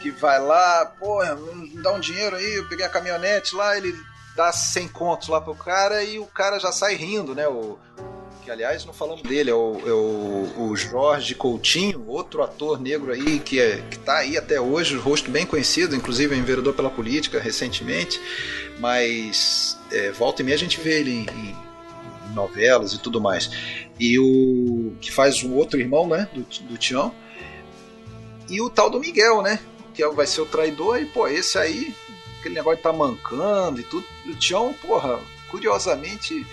que vai lá, porra, me dá um dinheiro aí, eu peguei a caminhonete lá, ele dá 100 contos lá pro cara e o cara já sai rindo, né? O, que aliás não falamos dele, é o, é o, o Jorge Coutinho, outro ator negro aí que, é, que tá aí até hoje, rosto bem conhecido, inclusive é enveredou pela política recentemente, mas é, volta e meia a gente vê ele em, em novelas e tudo mais. E o que faz o outro irmão, né, do, do Tião, e o tal do Miguel, né, que vai ser o traidor, e pô, esse aí, aquele negócio tá mancando e tudo, o Tião, porra, curiosamente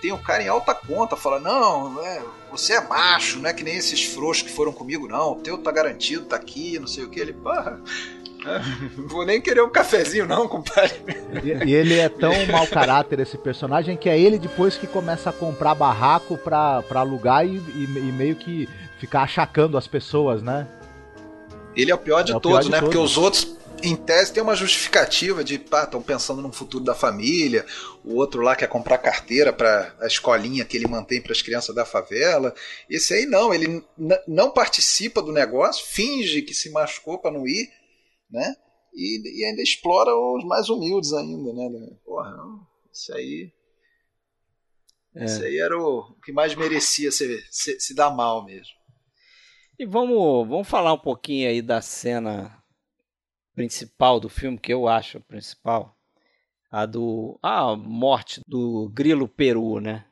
tem um cara em alta conta, fala, não, é, você é macho, não é que nem esses frouxos que foram comigo, não, o teu tá garantido, tá aqui, não sei o que, ele, porra, vou nem querer um cafezinho não, compadre. E, e ele é tão mau caráter, esse personagem, que é ele depois que começa a comprar barraco pra, pra alugar e, e- e meio que ficar achacando as pessoas, né? Ele é o pior de É o pior todos, de né? Porque todos. os outros, em tese, tem uma justificativa de, pá, estão pensando no futuro da família. O outro lá quer comprar carteira para a escolinha que ele mantém para as crianças da favela. Esse aí não, ele não participa do negócio, finge que se machucou para não ir, né? E, e ainda explora os mais humildes ainda, né? Porra, não, isso aí. É. Isso aí era o que mais merecia se, se, se dar mal mesmo. E vamos, vamos falar um pouquinho aí da cena principal do filme, que eu acho a principal. A do. A morte do Grilo Peru, né?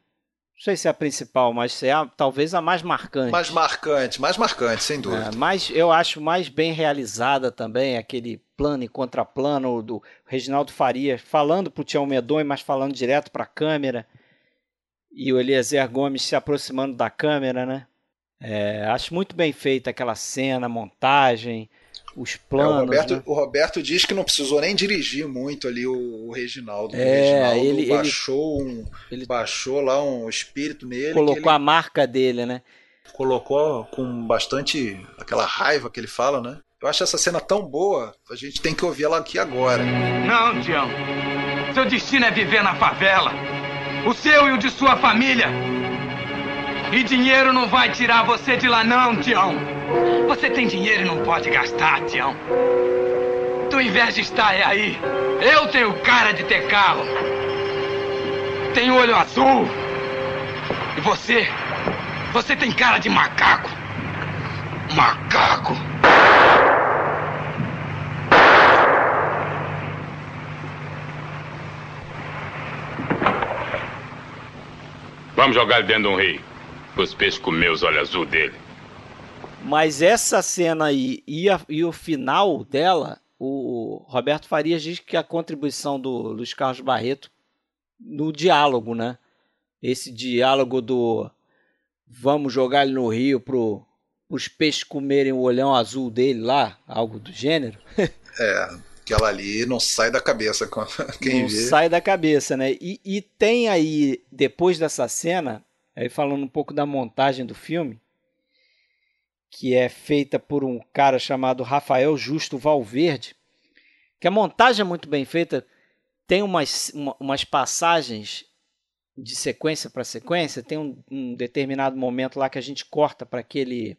Não sei se é a principal, mas é a, talvez a mais marcante. Mais marcante, mais marcante, sem dúvida. É, mas eu acho mais bem realizada também, aquele plano e contraplano do Reginaldo Farias falando pro Tião Medonho, mas falando direto para a câmera. E o Eliezer Gomes se aproximando da câmera, né? É, acho muito bem feita aquela cena, montagem, os planos. É, o, Roberto, né? o, Roberto, diz que não precisou nem dirigir muito ali o, o Reginaldo. É, o Reginaldo ele baixou, ele, um, ele baixou lá um espírito nele. Colocou ele a marca dele, né? Colocou com bastante aquela raiva que ele fala, né? Eu acho essa cena tão boa, a gente tem que ouvir ela aqui agora. Não, Tião. Seu destino é viver na favela. O seu e o de sua família. E dinheiro não vai tirar você de lá, não, Tião. Você tem dinheiro e não pode gastar, Tião. Tua inveja está é aí. Eu tenho cara de ter carro. Tenho olho azul. E você? Você tem cara de macaco. Macaco. Vamos jogar ele dentro de um rio. Os peixes comer os olhos azul dele. Mas essa cena aí e, a, e o final dela, o Roberto Farias diz que a contribuição do Luiz Carlos Barreto no diálogo, né? Esse diálogo do vamos jogar ele no rio pro os peixes comerem o olhão azul dele lá, algo do gênero. é, aquela ali não sai da cabeça quem não vê. sai da cabeça, né? E, e tem aí, depois dessa cena, aí falando um pouco da montagem do filme, que é feita por um cara chamado Rafael Justo Valverde, que a montagem é muito bem feita, tem umas, uma, umas passagens de sequência para sequência, tem um, um, determinado momento lá que a gente corta para aquele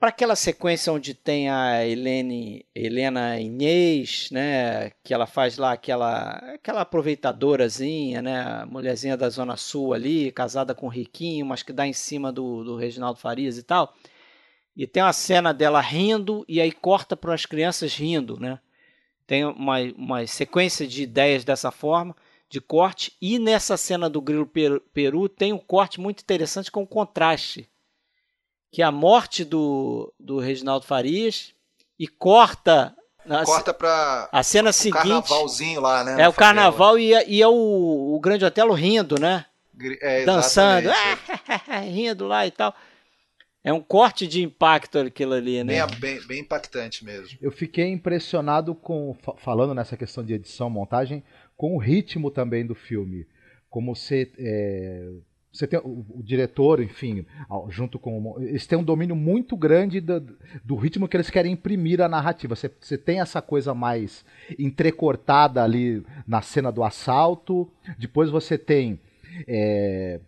para aquela sequência onde tem a Helene, Helena Inês, né, que ela faz lá aquela aquela aproveitadorazinha, né, mulherzinha da Zona Sul ali, casada com o Riquinho, mas que dá em cima do, do Reginaldo Farias e tal. E tem uma cena dela rindo e aí corta para as crianças rindo, né? Tem uma, uma sequência de ideias dessa forma, de corte, e nessa cena do Grilo Peru tem um corte muito interessante com contraste que é a morte do, do Reginaldo Farias e corta corta para a cena seguinte. carnavalzinho lá né é o carnaval e é, e é o, o grande Otelo rindo né? É, dançando rindo lá e tal. É um corte de impacto aquilo ali né? Bem, bem, bem impactante mesmo. Eu fiquei impressionado com falando nessa questão de edição montagem com o ritmo também do filme. Como você é, você tem o, o, diretor, enfim, junto com. Eles têm um domínio muito grande do, do ritmo que eles querem imprimir a narrativa. Você, você, tem essa coisa mais entrecortada ali na cena do assalto. Depois você tem. É,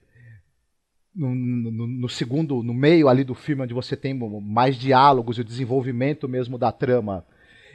no, no, no, segundo, no meio ali do filme, onde você tem mais diálogos e o desenvolvimento mesmo da trama,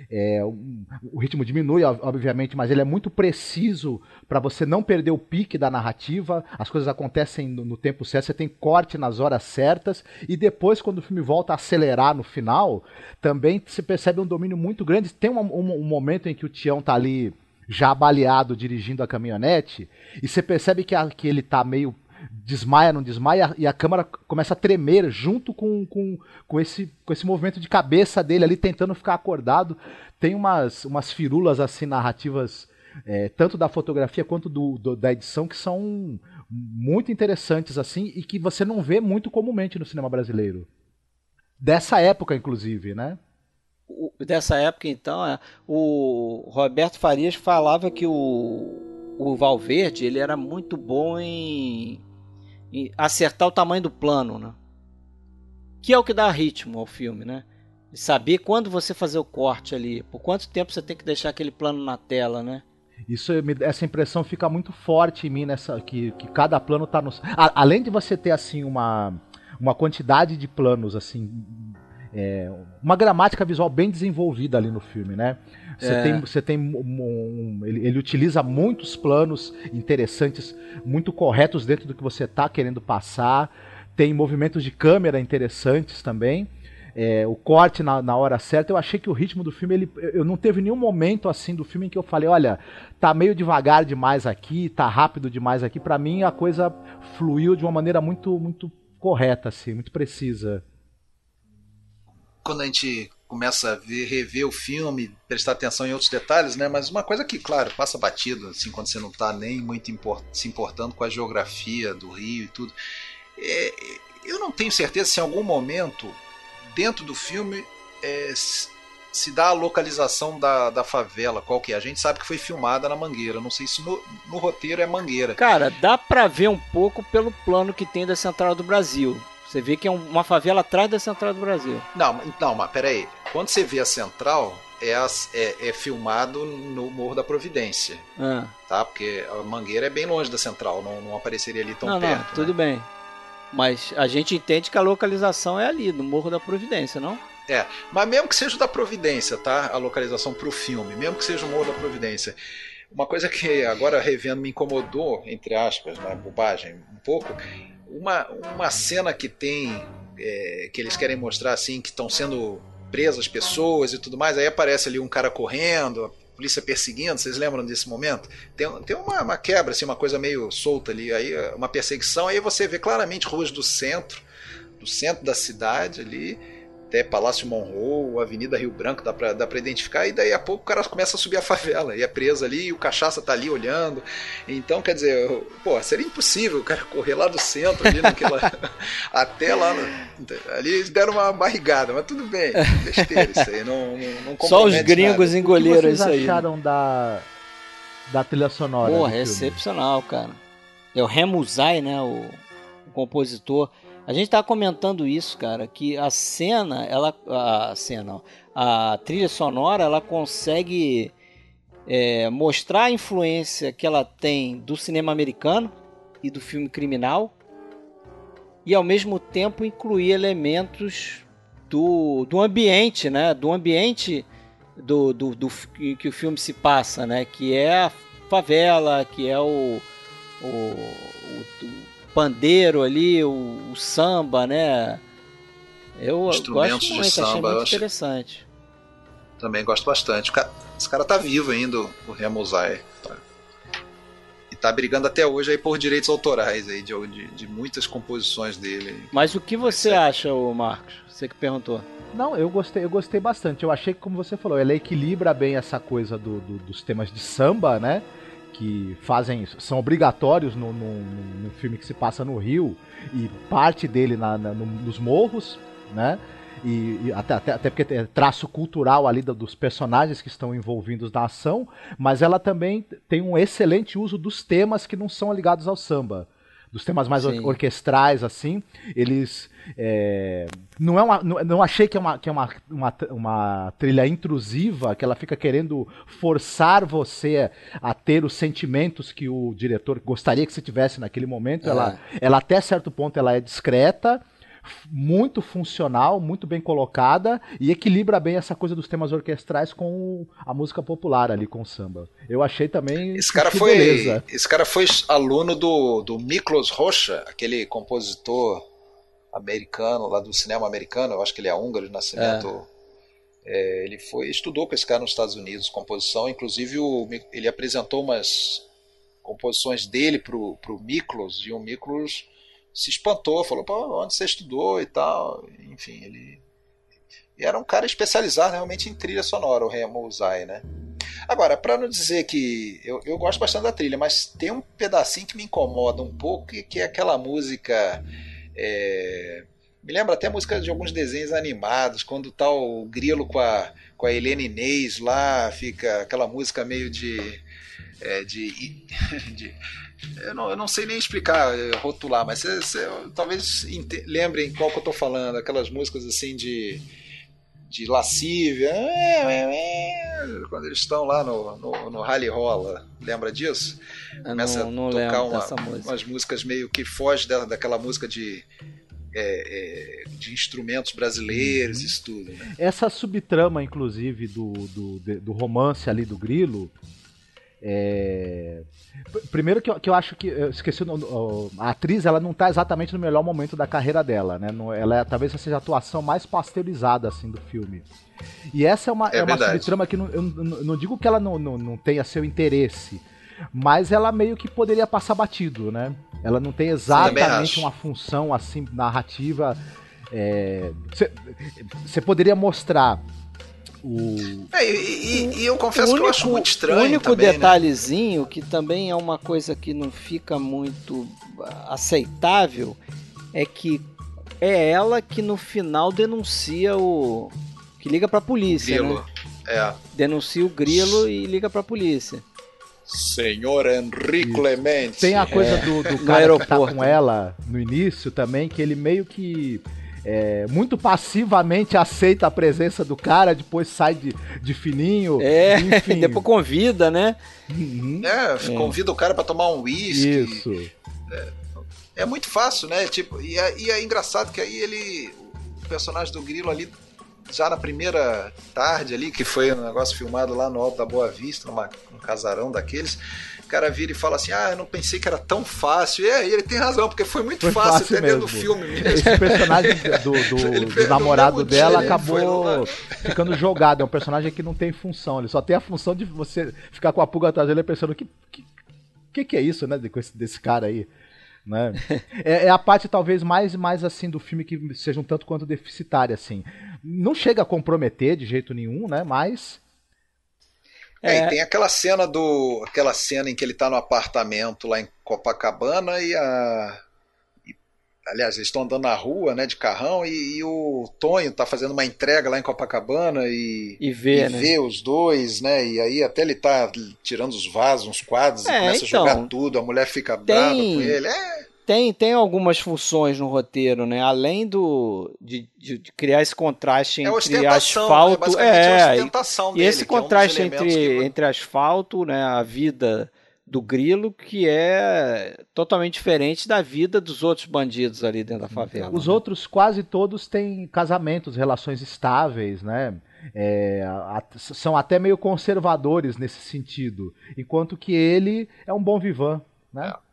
é, o ritmo diminui, obviamente, mas ele é muito preciso para você não perder o pique da narrativa. As coisas acontecem no, no, tempo certo, você tem corte nas horas certas, e depois, quando o filme volta a acelerar no final, também se percebe um domínio muito grande. Tem um, um, um momento em que o Tião tá ali já baleado dirigindo a caminhonete, e você percebe que, a, que ele tá meio desmaia, não desmaia, e a câmera começa a tremer junto com, com, com, esse, com esse movimento de cabeça dele ali, tentando ficar acordado. Tem umas, umas firulas assim narrativas, é, tanto da fotografia quanto do, do, da edição, que são muito interessantes assim e que você não vê muito comumente no cinema brasileiro. Dessa época, inclusive, né? dessa época, então, é, o Roberto Farias falava que o, o Valverde ele era muito bom em acertar o tamanho do plano, né? Que é o que dá ritmo ao filme, né? Saber quando você fazer o corte ali, por quanto tempo você tem que deixar aquele plano na tela, né? Isso, essa impressão fica muito forte em mim nessa que, que cada plano está no. A, além de você ter assim uma, uma quantidade de planos assim é, uma gramática visual bem desenvolvida ali no filme, né? Você É. tem, você tem um- ele, ele utiliza muitos planos interessantes, muito corretos dentro do que você está querendo passar. Tem movimentos de câmera interessantes também. É, o corte na, na hora certa. Eu achei que o ritmo do filme, ele, eu não teve nenhum momento assim do filme em que eu falei, olha, tá meio devagar demais aqui, tá rápido demais aqui. Pra mim a coisa fluiu de uma maneira muito, muito correta, assim, muito precisa. quando a gente começa a ver, rever o filme, prestar atenção em outros detalhes, né? Mas uma coisa que, claro, passa batido, assim, quando você não está nem muito import- se importando com a geografia do Rio e tudo. É, eu não tenho certeza se em algum momento, dentro do filme, é, se dá a localização da, da favela, qual que é. A gente sabe que foi filmada na Mangueira. Não sei se no, no roteiro é Mangueira. Cara, dá pra ver um pouco pelo plano que tem da Central do Brasil. Você vê que é um- uma favela atrás da Central do Brasil. Não, não, mas peraí. Quando você vê a central, é, as- é, é filmado no Morro da Providência. Ah. Tá? Porque a Mangueira é bem longe da central, não, não apareceria ali tão não, perto. não, né? tudo bem. Mas a gente entende que a localização é ali, no Morro da Providência, não? É, mas mesmo que seja da Providência, tá? A localização pro filme, mesmo que seja o Morro da Providência. Uma coisa que agora revendo me incomodou, entre aspas, na bobagem, um pouco, uma, uma cena que tem, é, que eles querem mostrar assim, que estão sendo presas pessoas e tudo mais, aí aparece ali um cara correndo, a polícia perseguindo, vocês lembram desse momento? Tem, tem uma, uma quebra, assim, uma coisa meio solta ali, aí uma perseguição, aí você vê claramente ruas do centro, do centro da cidade ali, até Palácio Monroe, Avenida Rio Branco, dá pra, dá pra identificar, e daí a pouco o cara começa a subir a favela, e é preso ali, e o cachaça tá ali olhando. Então, quer dizer, pô, seria impossível o cara correr lá do centro, ali naquela. até lá. No, ali eles deram uma barrigada, mas tudo bem, besteira isso aí, não, não, não Só os gringos nada. engoliram o que vocês isso aí. acharam da, da trilha sonora? Porra, é filme? excepcional, cara. É o Remuzai, né? O, o compositor. A gente tava comentando isso, cara, que a cena, ela. A cena, a trilha sonora, ela consegue é, mostrar a influência que ela tem do cinema americano e do filme criminal. E ao mesmo tempo incluir elementos do, do ambiente, né? Do ambiente do, do, do que o filme se passa, né? Que é a favela, que é o, o- o pandeiro ali, o, o samba, né? Eu Instrumentos gosto de muito, achei samba, eu muito acho- interessante. Também gosto bastante. O cara- esse cara tá vivo ainda, o Remuzai. Tá. E tá brigando até hoje aí por direitos autorais aí, de, de, de muitas composições dele. Mas o que você acha, ô Marcos? Você que perguntou. Não, eu gostei, eu gostei bastante. Eu achei que, como você falou, ela equilibra bem essa coisa do- do- dos temas de samba, né? Que fazem, são obrigatórios no, no- no filme que se passa no Rio e parte dele na- na- no- nos morros, né? E, e até, até, até porque tem traço cultural ali do- dos personagens que estão envolvidos na ação, mas ela também tem um excelente uso dos temas que não são ligados ao samba. Dos temas mais or- orquestrais, assim, eles. é, não é uma, não, não achei que é, uma, que é uma, uma, uma trilha intrusiva, que ela fica querendo forçar você a ter os sentimentos que o diretor gostaria que você tivesse naquele momento. É. Ela, ela até certo ponto ela é discreta, muito funcional, muito bem colocada e equilibra bem essa coisa dos temas orquestrais com a música popular ali com o samba. Eu achei também Esse cara foi, beleza. esse cara foi aluno do, do Miklos Rocha, aquele compositor americano, lá do cinema americano, eu acho que ele é húngaro de nascimento. É, ele foi estudou com esse cara nos Estados Unidos, composição, inclusive o, ele apresentou umas composições dele pro, pro Miklos, e o Miklos se espantou, falou, Pô, onde você estudou e tal, enfim, ele e era um cara especializado realmente em trilha sonora, o Remo Uzai, né? Agora, para não dizer que eu, eu gosto bastante da trilha, mas tem um pedacinho que me incomoda um pouco, que, é aquela música. é, me lembra até música de alguns desenhos animados, quando tá o grilo com a, com a Helena Inês lá, fica aquela música meio de. É, de, de- eu, não, eu não sei nem explicar, eh, rotular, mas cê- cê- talvez ente- lembrem qual que eu tô falando, aquelas músicas assim de de lascívia, quando eles estão lá no, no, no Rally Rola, lembra disso? Eu Começa não, não a tocar uma- dessa música. umas músicas meio que fogem da, daquela música de é, é, de instrumentos brasileiros, isso tudo. Né? Essa subtrama, inclusive, do, do, do romance ali do Grilo. É, Primeiro que eu, que eu acho que. Eu esqueci o A atriz ela não tá exatamente no melhor momento da carreira dela, né? Ela é, talvez seja a atuação mais pasteurizada assim, do filme. E essa é uma, É é uma subtrama que não, eu não, digo que ela não, não, não tenha seu interesse, mas ela meio que poderia passar batido, né? Ela não tem exatamente uma função assim narrativa. Você poderia mostrar o. É, e, e- e eu confesso O que eu acho muito estranho O único também, né? detalhezinho, que também é uma coisa que não fica muito ah, aceitável, é que é ela que no final denuncia o. que liga pra polícia, Grilo. né? É. Denuncia o grilo e liga pra polícia. Senhor Henrique Clemente. Tem a coisa É, do, do no cara que tá aeroporto. com ela no início também, que ele meio que. É, muito passivamente aceita a presença do cara, depois sai de, de fininho. É, enfim. depois convida, né? Uhum. É, convida o cara pra tomar um uísque. Isso. É muito fácil, né? Tipo, e é, e é engraçado que aí ele. O personagem do Grilo ali, já na primeira tarde ali, que foi um negócio filmado lá no Alto da Boa Vista, numa, num casarão daqueles, o cara vira e fala assim: Ah, eu não pensei que era tão fácil. E é, ele tem razão, porque foi muito Foi fácil, fácil até dentro do mesmo. filme mesmo. Esse personagem do, do- do no namorado dia, dela acabou ficando jogado. É um personagem que não tem função. Ele só tem a função de você ficar com a pulga atrás dele pensando que que, que, que é isso, né? de- com esse- desse cara aí. Né? É, é a parte talvez mais, mais assim do filme que seja um tanto quanto deficitária assim. Não chega a comprometer de jeito nenhum, né? Mas É, e tem aquela cena do. aquela cena em que ele tá no apartamento lá em Copacabana e a. e- aliás, eles estão andando na rua, né, de carrão, e, e o Tonho tá fazendo uma entrega lá em Copacabana e, E vê, e né? vê os dois, né? E aí até ele tá tirando os vasos, uns quadros, É, e começa então, a jogar tudo, a mulher fica brava tem- com ele. É, Tem, tem algumas funções no roteiro, né? Além do de, de- de criar esse contraste É entre né? asfalto, Basicamente é é, e, dele, e esse que é um contraste entre, que- entre asfalto, né, a vida do Grilo, que é totalmente diferente da vida dos outros bandidos ali dentro da favela. Os né? outros quase todos têm casamentos, relações estáveis, né? É, a- a- são até meio conservadores nesse sentido, enquanto que ele é um bom vivan, né? É.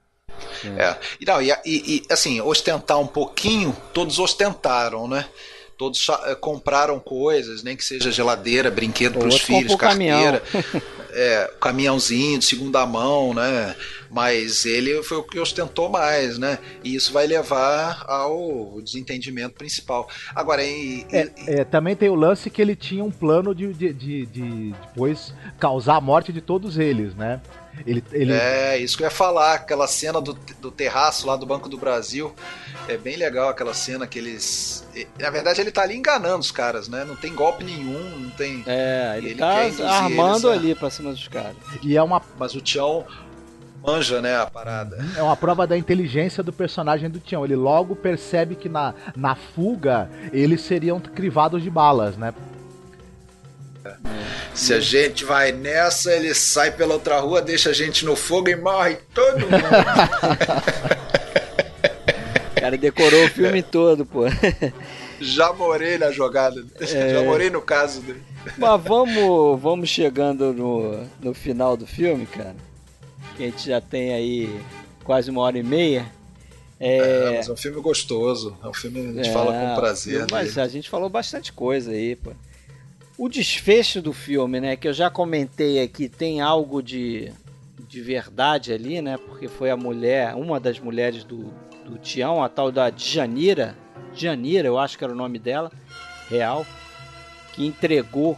E, não, e, e- assim, ostentar um pouquinho, todos ostentaram, né? Todos eh, compraram coisas, nem que seja geladeira, brinquedo para os filhos, carteira, é, caminhãozinho de segunda mão, né? Mas ele foi o que ostentou mais, né? E isso vai levar ao desentendimento principal. Agora, e, e- É, é, também tem o lance que ele tinha um plano de, de, de- de depois causar a morte de todos eles, né? Ele, ele, É, isso que eu ia falar, aquela cena do, do terraço lá do Banco do Brasil. É bem legal aquela cena que eles. Na verdade, ele tá ali enganando os caras, né? Não tem golpe nenhum, não tem. É, ele, Ele tá armando eles, né? ali pra cima dos caras. E é uma, Mas o Tião manja, né, a parada. é uma prova da inteligência do personagem do Tião. Ele logo percebe que na, na fuga eles seriam crivados de balas, né? Se a gente vai nessa, ele sai pela outra rua, deixa a gente no fogo e morre todo mundo. O cara decorou o filme todo, pô. Já morei na jogada. É. Já morei no caso dele. Mas vamos, vamos chegando no, no final do filme, cara. Que a gente já tem aí quase uma hora e meia. É, É, mas é um filme gostoso. É um filme que a gente é, fala com prazer. Mas dele. a gente falou bastante coisa aí, pô. O desfecho do filme, né? Que eu já comentei aqui, tem algo de, de verdade ali, né? Porque foi a mulher, uma das mulheres do, do Tião, a tal da Djanira. Djanira, eu acho que era o nome dela, real, que entregou,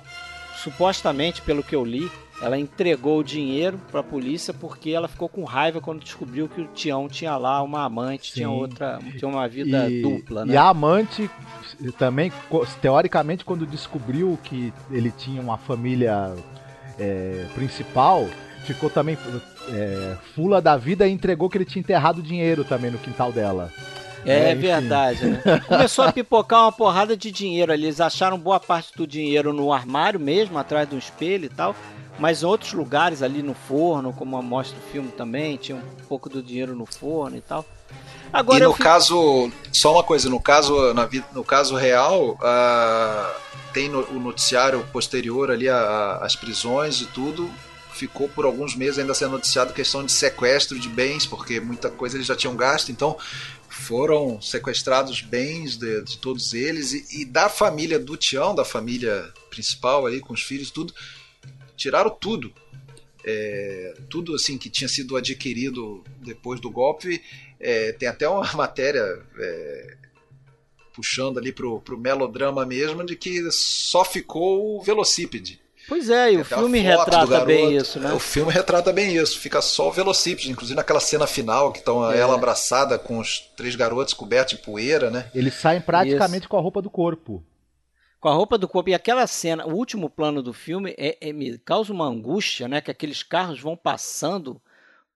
supostamente, pelo que eu li, ela entregou o dinheiro para a polícia porque ela ficou com raiva quando descobriu que o Tião tinha lá uma amante, tinha Sim. outra, tinha uma vida e, dupla, e né? a amante também, teoricamente, quando descobriu que ele tinha uma família é, principal, ficou também é, fula da vida e entregou que ele tinha enterrado dinheiro também no quintal dela. É, É, verdade, né? Começou a pipocar uma porrada de dinheiro ali. Eles acharam boa parte do dinheiro no armário mesmo, atrás do espelho e tal. Mas em outros lugares ali no forno, como mostra o filme também, tinha um pouco do dinheiro no forno e tal. Agora e no fico... caso, só uma coisa, no caso, na, no caso real, uh, tem no, o noticiário posterior ali às prisões e tudo, ficou por alguns meses ainda sendo noticiado questão de sequestro de bens, porque muita coisa eles já tinham gasto, então foram sequestrados bens de, de todos eles e, e, da família do Tião, da família principal ali com os filhos, tudo tiraram tudo, é, tudo assim que tinha sido adquirido depois do golpe. É, tem até uma matéria é, puxando ali pro, pro melodrama mesmo de que só ficou o velocípede. Pois é, e o filme retrata garoto, bem isso, né? O filme retrata bem isso, fica só o velocípede, inclusive naquela cena final que estão é. ela abraçada com os três garotos cobertos de poeira, né? Eles saem praticamente isso. com a roupa do corpo. Com a roupa do corpo. E aquela cena, o último plano do filme é, é me causa uma angústia, né? Que aqueles carros vão passando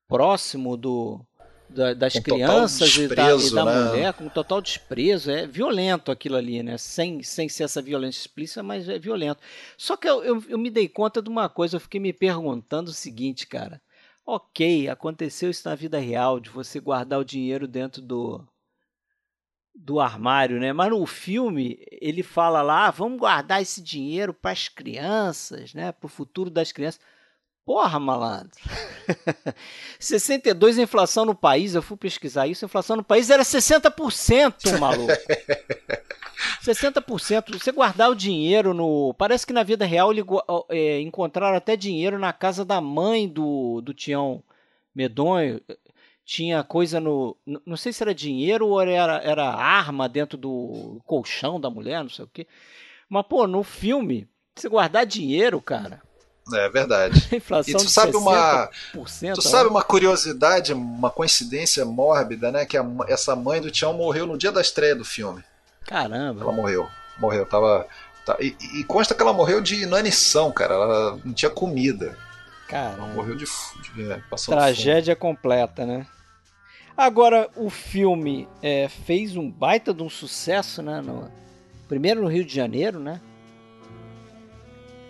próximo do, da, das com crianças e da, e da né? mulher com total desprezo. É violento aquilo ali, né? Sem, sem ser essa violência explícita, mas é violento. Só que eu, eu, eu me dei conta de uma coisa, eu fiquei me perguntando o seguinte, cara. Ok, aconteceu isso na vida real, de você guardar o dinheiro dentro do, do armário, né? Mas no filme ele fala lá, ah, vamos guardar esse dinheiro para as crianças, né? Para o futuro das crianças. Porra, malandro. 62 a inflação no país, eu fui pesquisar isso, a inflação no país era 60%, maluco. 60%. Você guardar o dinheiro no. Parece que na vida real ele, é, encontraram até dinheiro na casa da mãe do, do Tião Medonho. Tinha coisa no. Não sei se era dinheiro ou era, era arma dentro do colchão da mulher, não sei o quê. Mas, pô, no filme, você guardar dinheiro, cara. É verdade. Inflação e tu sabe uma, tu sabe uma curiosidade, uma coincidência mórbida, né? Que a, essa mãe do Tião morreu no dia da estreia do filme. Caramba. Ela morreu, morreu, tava, tá, e, e, consta que ela morreu de inanição, cara. Ela não tinha comida. Caramba. Ela morreu de, de é, tragédia fome. completa, né? Agora o filme é, fez um baita de um sucesso, né? No, primeiro no Rio de Janeiro, né?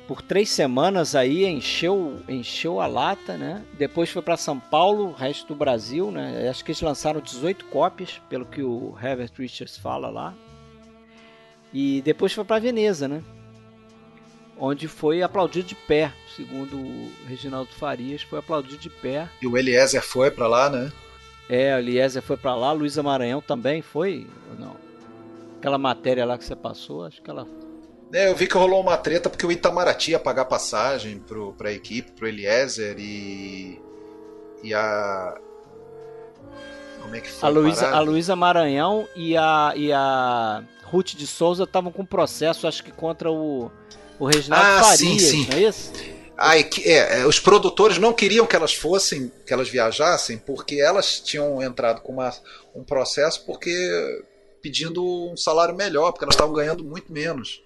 por três semanas aí encheu, encheu a lata, né? Depois foi para São Paulo, resto do Brasil, né? Acho que eles lançaram 18 cópias, pelo que o Herbert Richards fala lá. E depois foi para Veneza, né? Onde foi aplaudido de pé, segundo o Reginaldo Farias, foi aplaudido de pé. E o Eliezer foi para lá, né? É, o Eliezer foi para lá, Luísa Maranhão também foi, ou não? Aquela matéria lá que você passou, acho que ela é, eu vi que rolou uma treta porque o Itamaraty ia pagar passagem pro, pra equipe, pro Eliezer e. E a. Como é que foi? A Luísa, a Luísa Maranhão e a, e a Ruth de Souza estavam com processo, acho que contra o, o Reginaldo ah, Farias, sim, sim. não é isso? Ah, é, os produtores não queriam que elas fossem, que elas viajassem, porque elas tinham entrado com uma, um processo porque pedindo um salário melhor, porque elas estavam ganhando muito menos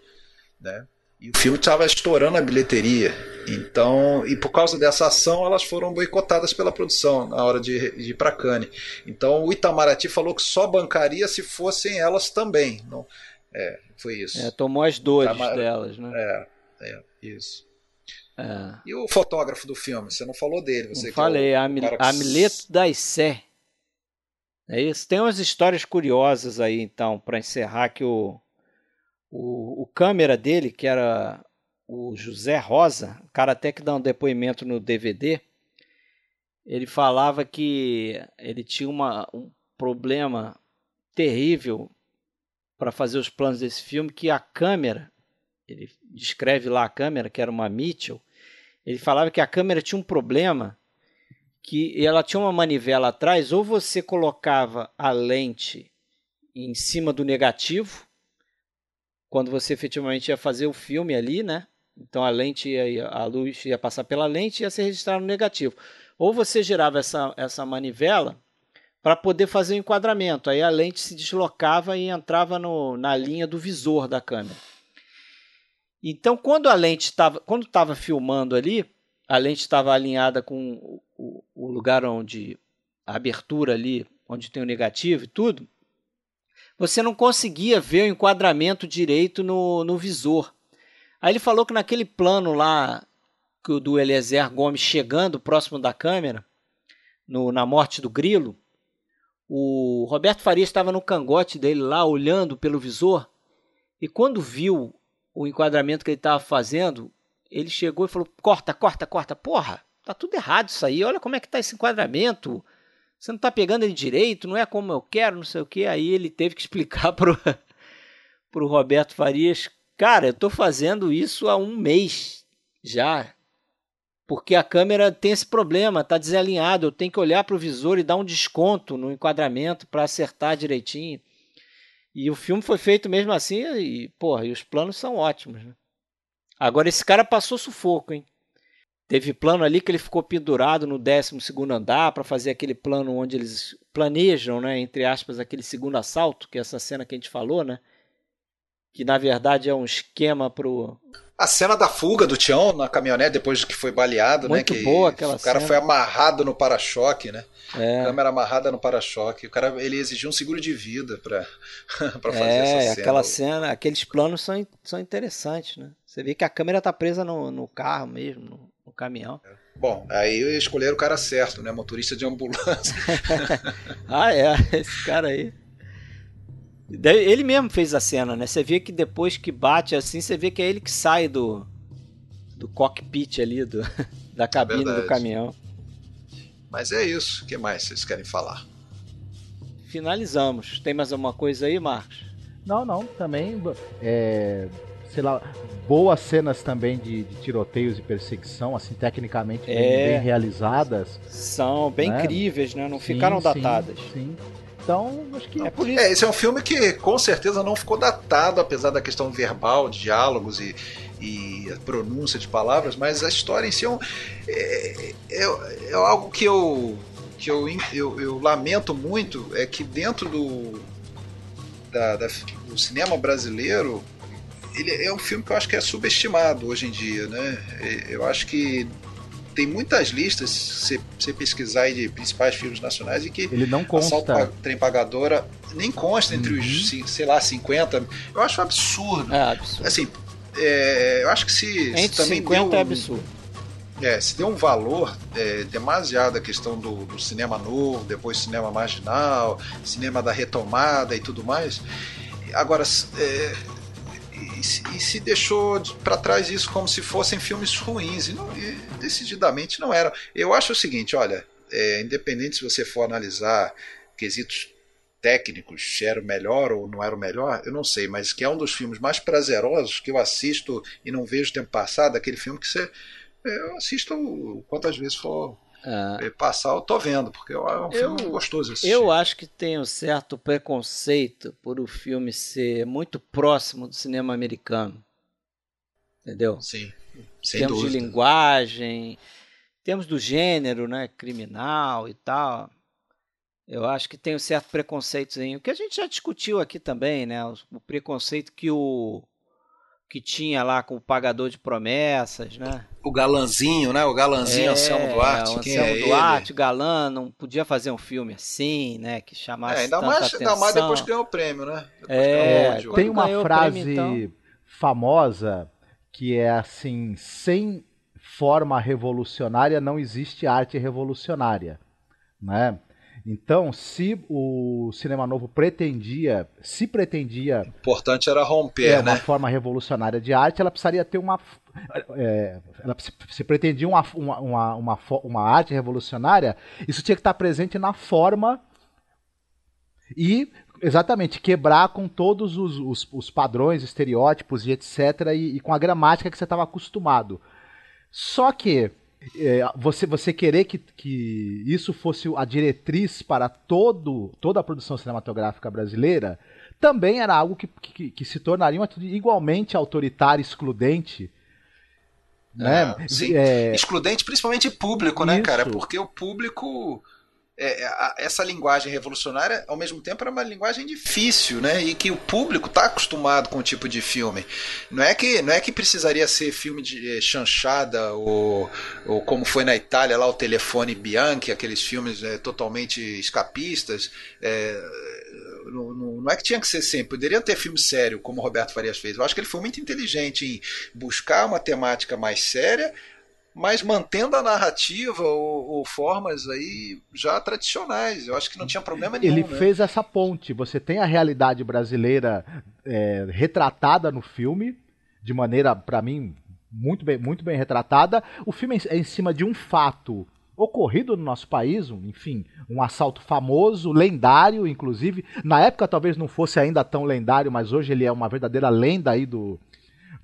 né? E o filme estava estourando a bilheteria. Então, e por causa dessa ação, elas foram boicotadas pela produção na hora de, de ir para Cannes. Então, o Itamaraty falou que só bancaria se fossem elas também. Não, é, foi isso. É, tomou as dores Itamar... delas, né? É, é isso. É. E o fotógrafo do filme? Você não falou dele. Você não falei, é o, Amil que... Amileto da Sé. É isso. Tem umas histórias curiosas aí, então, para encerrar que o o, o câmera dele, que era o José Rosa, o cara até que dá um depoimento no DVD, ele falava que ele tinha uma, um problema terrível para fazer os planos desse filme, que a câmera, ele descreve lá a câmera, que era uma Mitchell, ele falava que a câmera tinha um problema, que ela tinha uma manivela atrás, ou você colocava a lente em cima do negativo, quando você efetivamente ia fazer o filme ali, né? Então a lente, ia, a luz ia passar pela lente e ia ser registrado no negativo. Ou você girava essa, essa manivela para poder fazer o enquadramento. Aí a lente se deslocava e entrava no, na linha do visor da câmera. Então, quando a lente estava, quando estava filmando ali, a lente estava alinhada com o, o, lugar onde a abertura ali, onde tem o negativo e tudo você não conseguia ver o enquadramento direito no, no visor. Aí ele falou que naquele plano lá que do Eliezer Gomes chegando próximo da câmera, no, na morte do grilo, o Roberto Farias estava no cangote dele lá, olhando pelo visor, e quando viu o enquadramento que ele estava fazendo, ele chegou e falou: corta, corta, corta. Porra, tá tudo errado isso aí. Olha como é que tá esse enquadramento. Você não tá pegando ele direito, não é como eu quero, não sei o que. Aí ele teve que explicar pro, pro Roberto Farias: Cara, eu tô fazendo isso há um mês já. Porque a câmera tem esse problema, tá desalinhado. Eu tenho que olhar para o visor e dar um desconto no enquadramento para acertar direitinho. E o filme foi feito mesmo assim, e, porra, e os planos são ótimos, né? Agora, esse cara passou sufoco, hein? Teve plano ali que ele ficou pendurado no 12 andar para fazer aquele plano onde eles planejam, né, entre aspas, aquele segundo assalto, que é essa cena que a gente falou, né? Que na verdade é um esquema pro a cena da fuga do Tião na caminhonete depois que foi baleado, Muito né? Que boa aquela O cara cena. foi amarrado no para-choque, né? É. Câmera amarrada no para-choque. O cara ele exigiu um seguro de vida para para fazer é, essa cena. aquela cena, aqueles planos são, são interessantes, né? Você vê que a câmera tá presa no, no carro mesmo, no, no caminhão. Bom, aí escolheram o cara certo, né? Motorista de ambulância. ah, é, esse cara aí. Ele mesmo fez a cena, né? Você vê que depois que bate assim, você vê que é ele que sai do, do cockpit ali, do, da cabine do verdade. caminhão. Mas é isso. O que mais vocês querem falar? Finalizamos. Tem mais alguma coisa aí, Marcos? Não, não, também, é, sei lá, boas cenas também de, de tiroteios e perseguição, assim, tecnicamente bem, É. bem realizadas. São bem Né? incríveis, né? Não Sim, ficaram sim, datadas. Sim. Então, acho que É por isso. É, esse é um filme que com certeza não ficou datado, apesar da questão verbal, de diálogos e, e a pronúncia de palavras, mas a história em si é, um- é- é- é algo que eu que eu, eu, eu lamento muito é que dentro do, da- da- do cinema brasileiro ele é um filme que eu acho que é subestimado hoje em dia, né? É, Eu acho que tem muitas listas, se você pesquisar aí de principais filmes nacionais, e que ele não Assalto consta. Trem Pagadora nem consta entre Uhum. os, sei lá, 50. Eu acho um absurdo. É absurdo. Assim, é, eu acho que se, se Entre também 50 deu, é absurdo. é, se deu um valor é, demasiado à questão do, do cinema novo, depois cinema marginal, cinema da retomada e tudo mais. Agora, é, e, se- e se deixou para trás isso como se fossem filmes ruins, e, não, e decididamente não eram. Eu acho o seguinte: olha, é, independente se você for analisar quesitos técnicos, se era o melhor ou não era o melhor, eu não sei, mas que é um dos filmes mais prazerosos que eu assisto e não vejo tempo passado, aquele filme que você. Eu assisto quantas vezes for Ah, é, passar, eu tô vendo, porque é um filme Eu- gostoso assistir. eu acho que tem um certo preconceito por o filme ser muito próximo do cinema americano. Entendeu? Sim, sem termos dúvida. de linguagem, em termos do gênero, né, criminal e tal. Eu acho que tem um certo preconceitozinho, que a gente já discutiu aqui também, né, o, o preconceito que o que tinha lá com o pagador de promessas, né? O galanzinho, né? O galanzinho Anselmo Duarte. o quem Anselmo é Duarte, o galã, não podia fazer um filme assim, né, que ele? chamasse É, ainda, tanta mais, atenção. ainda mais depois que ganhou o prêmio, né? Depois É, ganhou o Oscar. Tem uma frase prêmio, então. famosa que é assim: sem forma revolucionária não existe arte revolucionária, né? Então, se o cinema novo pretendia, se pretendia O importante era romper, é, uma né? forma revolucionária de arte, ela precisaria ter uma. é, ela se, pretendia uma, uma, uma, uma, uma arte revolucionária, isso tinha que estar presente na forma e, exatamente, quebrar com todos os, os, os padrões, estereótipos e etc., e, e com a gramática que você estava acostumado. Só que é, você, você querer que, que isso fosse a diretriz para todo, toda a produção cinematográfica brasileira também era algo que, que, que se tornaria uma igualmente autoritária, excludente. Né? Sim. É, Excludente, principalmente público, né, Isso. cara? Porque o público. É, a- essa linguagem revolucionária, ao mesmo tempo, era uma linguagem difícil, né? E que o público está acostumado com o tipo de filme. Não é que, não é que precisaria ser filme de eh, chanchada ou, ou como foi na Itália lá o Telefone Bianchi, aqueles filmes eh, totalmente escapistas. eh, não, não- não é que tinha que ser sempre, poderia ter filme sério, como o Roberto Farias fez. Eu acho que ele foi muito inteligente em buscar uma temática mais séria mas mantendo a narrativa ou, ou, formas aí já tradicionais. Eu acho que não tinha problema nenhum. Ele né? fez essa ponte. Você tem a realidade brasileira é, retratada no filme, de maneira, para mim, muito bem, muito bem retratada. O filme é em cima de um fato ocorrido no nosso país, um, enfim, um assalto famoso, lendário, inclusive. Na época talvez não fosse ainda tão lendário, mas hoje ele é uma verdadeira lenda aí do,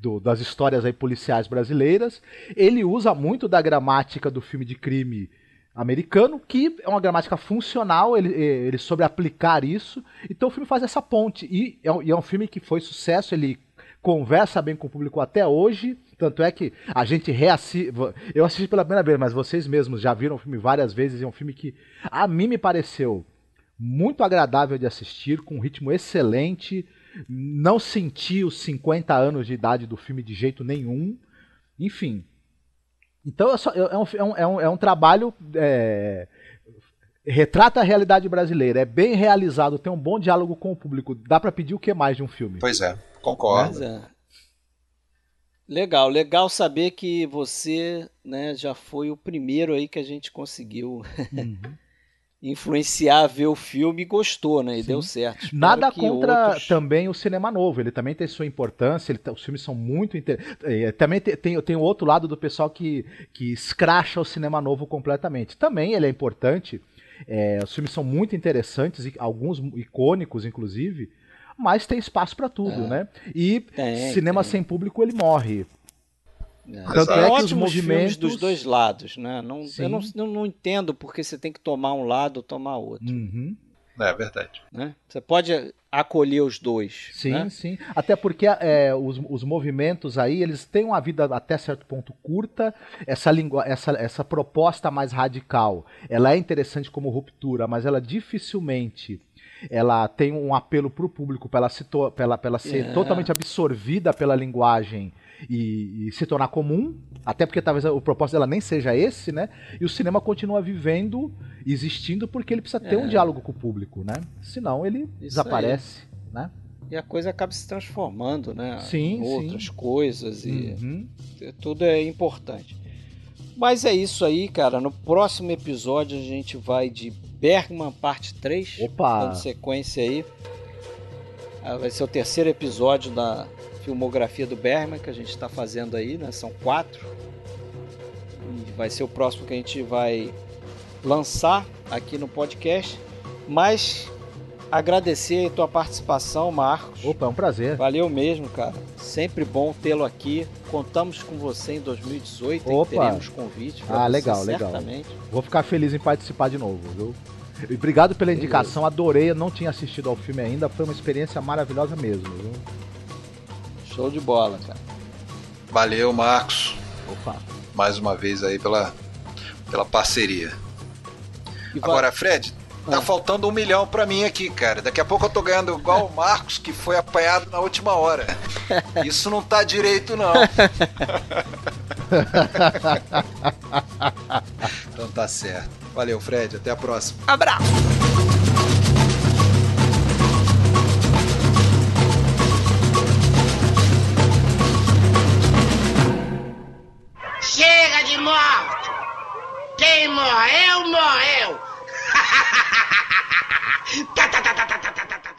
do, das histórias aí policiais brasileiras. Ele usa muito da gramática do filme de crime americano, que é uma gramática funcional, ele, ele soube aplicar isso. Então o filme faz essa ponte. E é, e é um filme que foi sucesso, ele conversa bem com o público até hoje. Tanto é que a gente reassiste. Eu assisti pela primeira vez, mas vocês mesmos já viram o filme várias vezes. É um filme que a mim me pareceu muito agradável de assistir, com um ritmo excelente não senti os 50 anos de idade do filme de jeito nenhum. Enfim. Então é, só, é, um, é, um, é um trabalho. É, retrata a realidade brasileira. É bem realizado, tem um bom diálogo com o público. Dá para pedir o que mais de um filme? Pois é, concordo. É. Legal, legal saber que você né, já foi o primeiro aí que a gente conseguiu. Uhum. influenciar a ver o filme e gostou, né? E Sim. deu certo. Espero Nada contra outros... também o cinema novo. Ele também tem sua importância. Ele, tá, os filmes são muito inter... É, também tem, tem, tem o outro lado do pessoal que, que escracha o cinema novo completamente. Também ele é importante. É, os filmes são muito interessantes, alguns icônicos, inclusive. Mas tem espaço para tudo, é. né? E tem, cinema tem. sem público ele morre. É. Tanto é que os movimentos dos dois lados, né? Não, eu não, não, não, entendo porque você tem que tomar um lado ou tomar outro. Uhum. É verdade. Né? Você pode acolher os dois. Sim, né? sim. Até porque é, os, os movimentos aí, eles têm uma vida até certo ponto curta. Essa, essa, essa proposta mais radical, ela é interessante como ruptura, mas ela dificilmente ela tem um apelo para o público para ela, se to, ela, ela ser é. totalmente absorvida pela linguagem e, e, se tornar comum, até porque talvez o propósito dela nem seja esse, né? E o cinema continua vivendo, existindo, porque ele precisa ter é. um diálogo com o público, né? Senão ele Isso desaparece, aí. né? E a coisa acaba se transformando, né? Sim, em outras sim. coisas e uhum. tudo é importante. Mas é isso aí, cara. No próximo episódio a gente vai de Bergman parte 3. Opa! Dando sequência aí. Ah, vai ser o terceiro episódio da filmografia do Bergman que a gente está fazendo aí, né? São quatro. E vai ser o próximo que a gente vai lançar aqui no podcast. Mas agradecer a tua participação, Marcos. Opa, é um prazer. Valeu mesmo, cara. Sempre bom tê-lo aqui. Contamos com você em 2018 Opa. e teremos convite. Ah, legal, legal. Vou ficar feliz em participar de novo, viu? E obrigado pela indicação, adorei. Eu não tinha assistido ao filme ainda, foi uma experiência maravilhosa mesmo, viu? Show de bola, cara. Valeu, Marcos. Opa. Mais uma vez aí pela, pela parceria. E Agora, Fred, tá ah. faltando um milhão pra mim aqui, cara. Daqui a pouco eu tô ganhando igual o Marcos, que foi apanhado na última hora. Isso não tá direito, não. então tá certo. Valeu, Fred. Até a próxima. Abraço. Chega de morte! Quem morreu, morreu! tá, ta ta ta ta ta ta.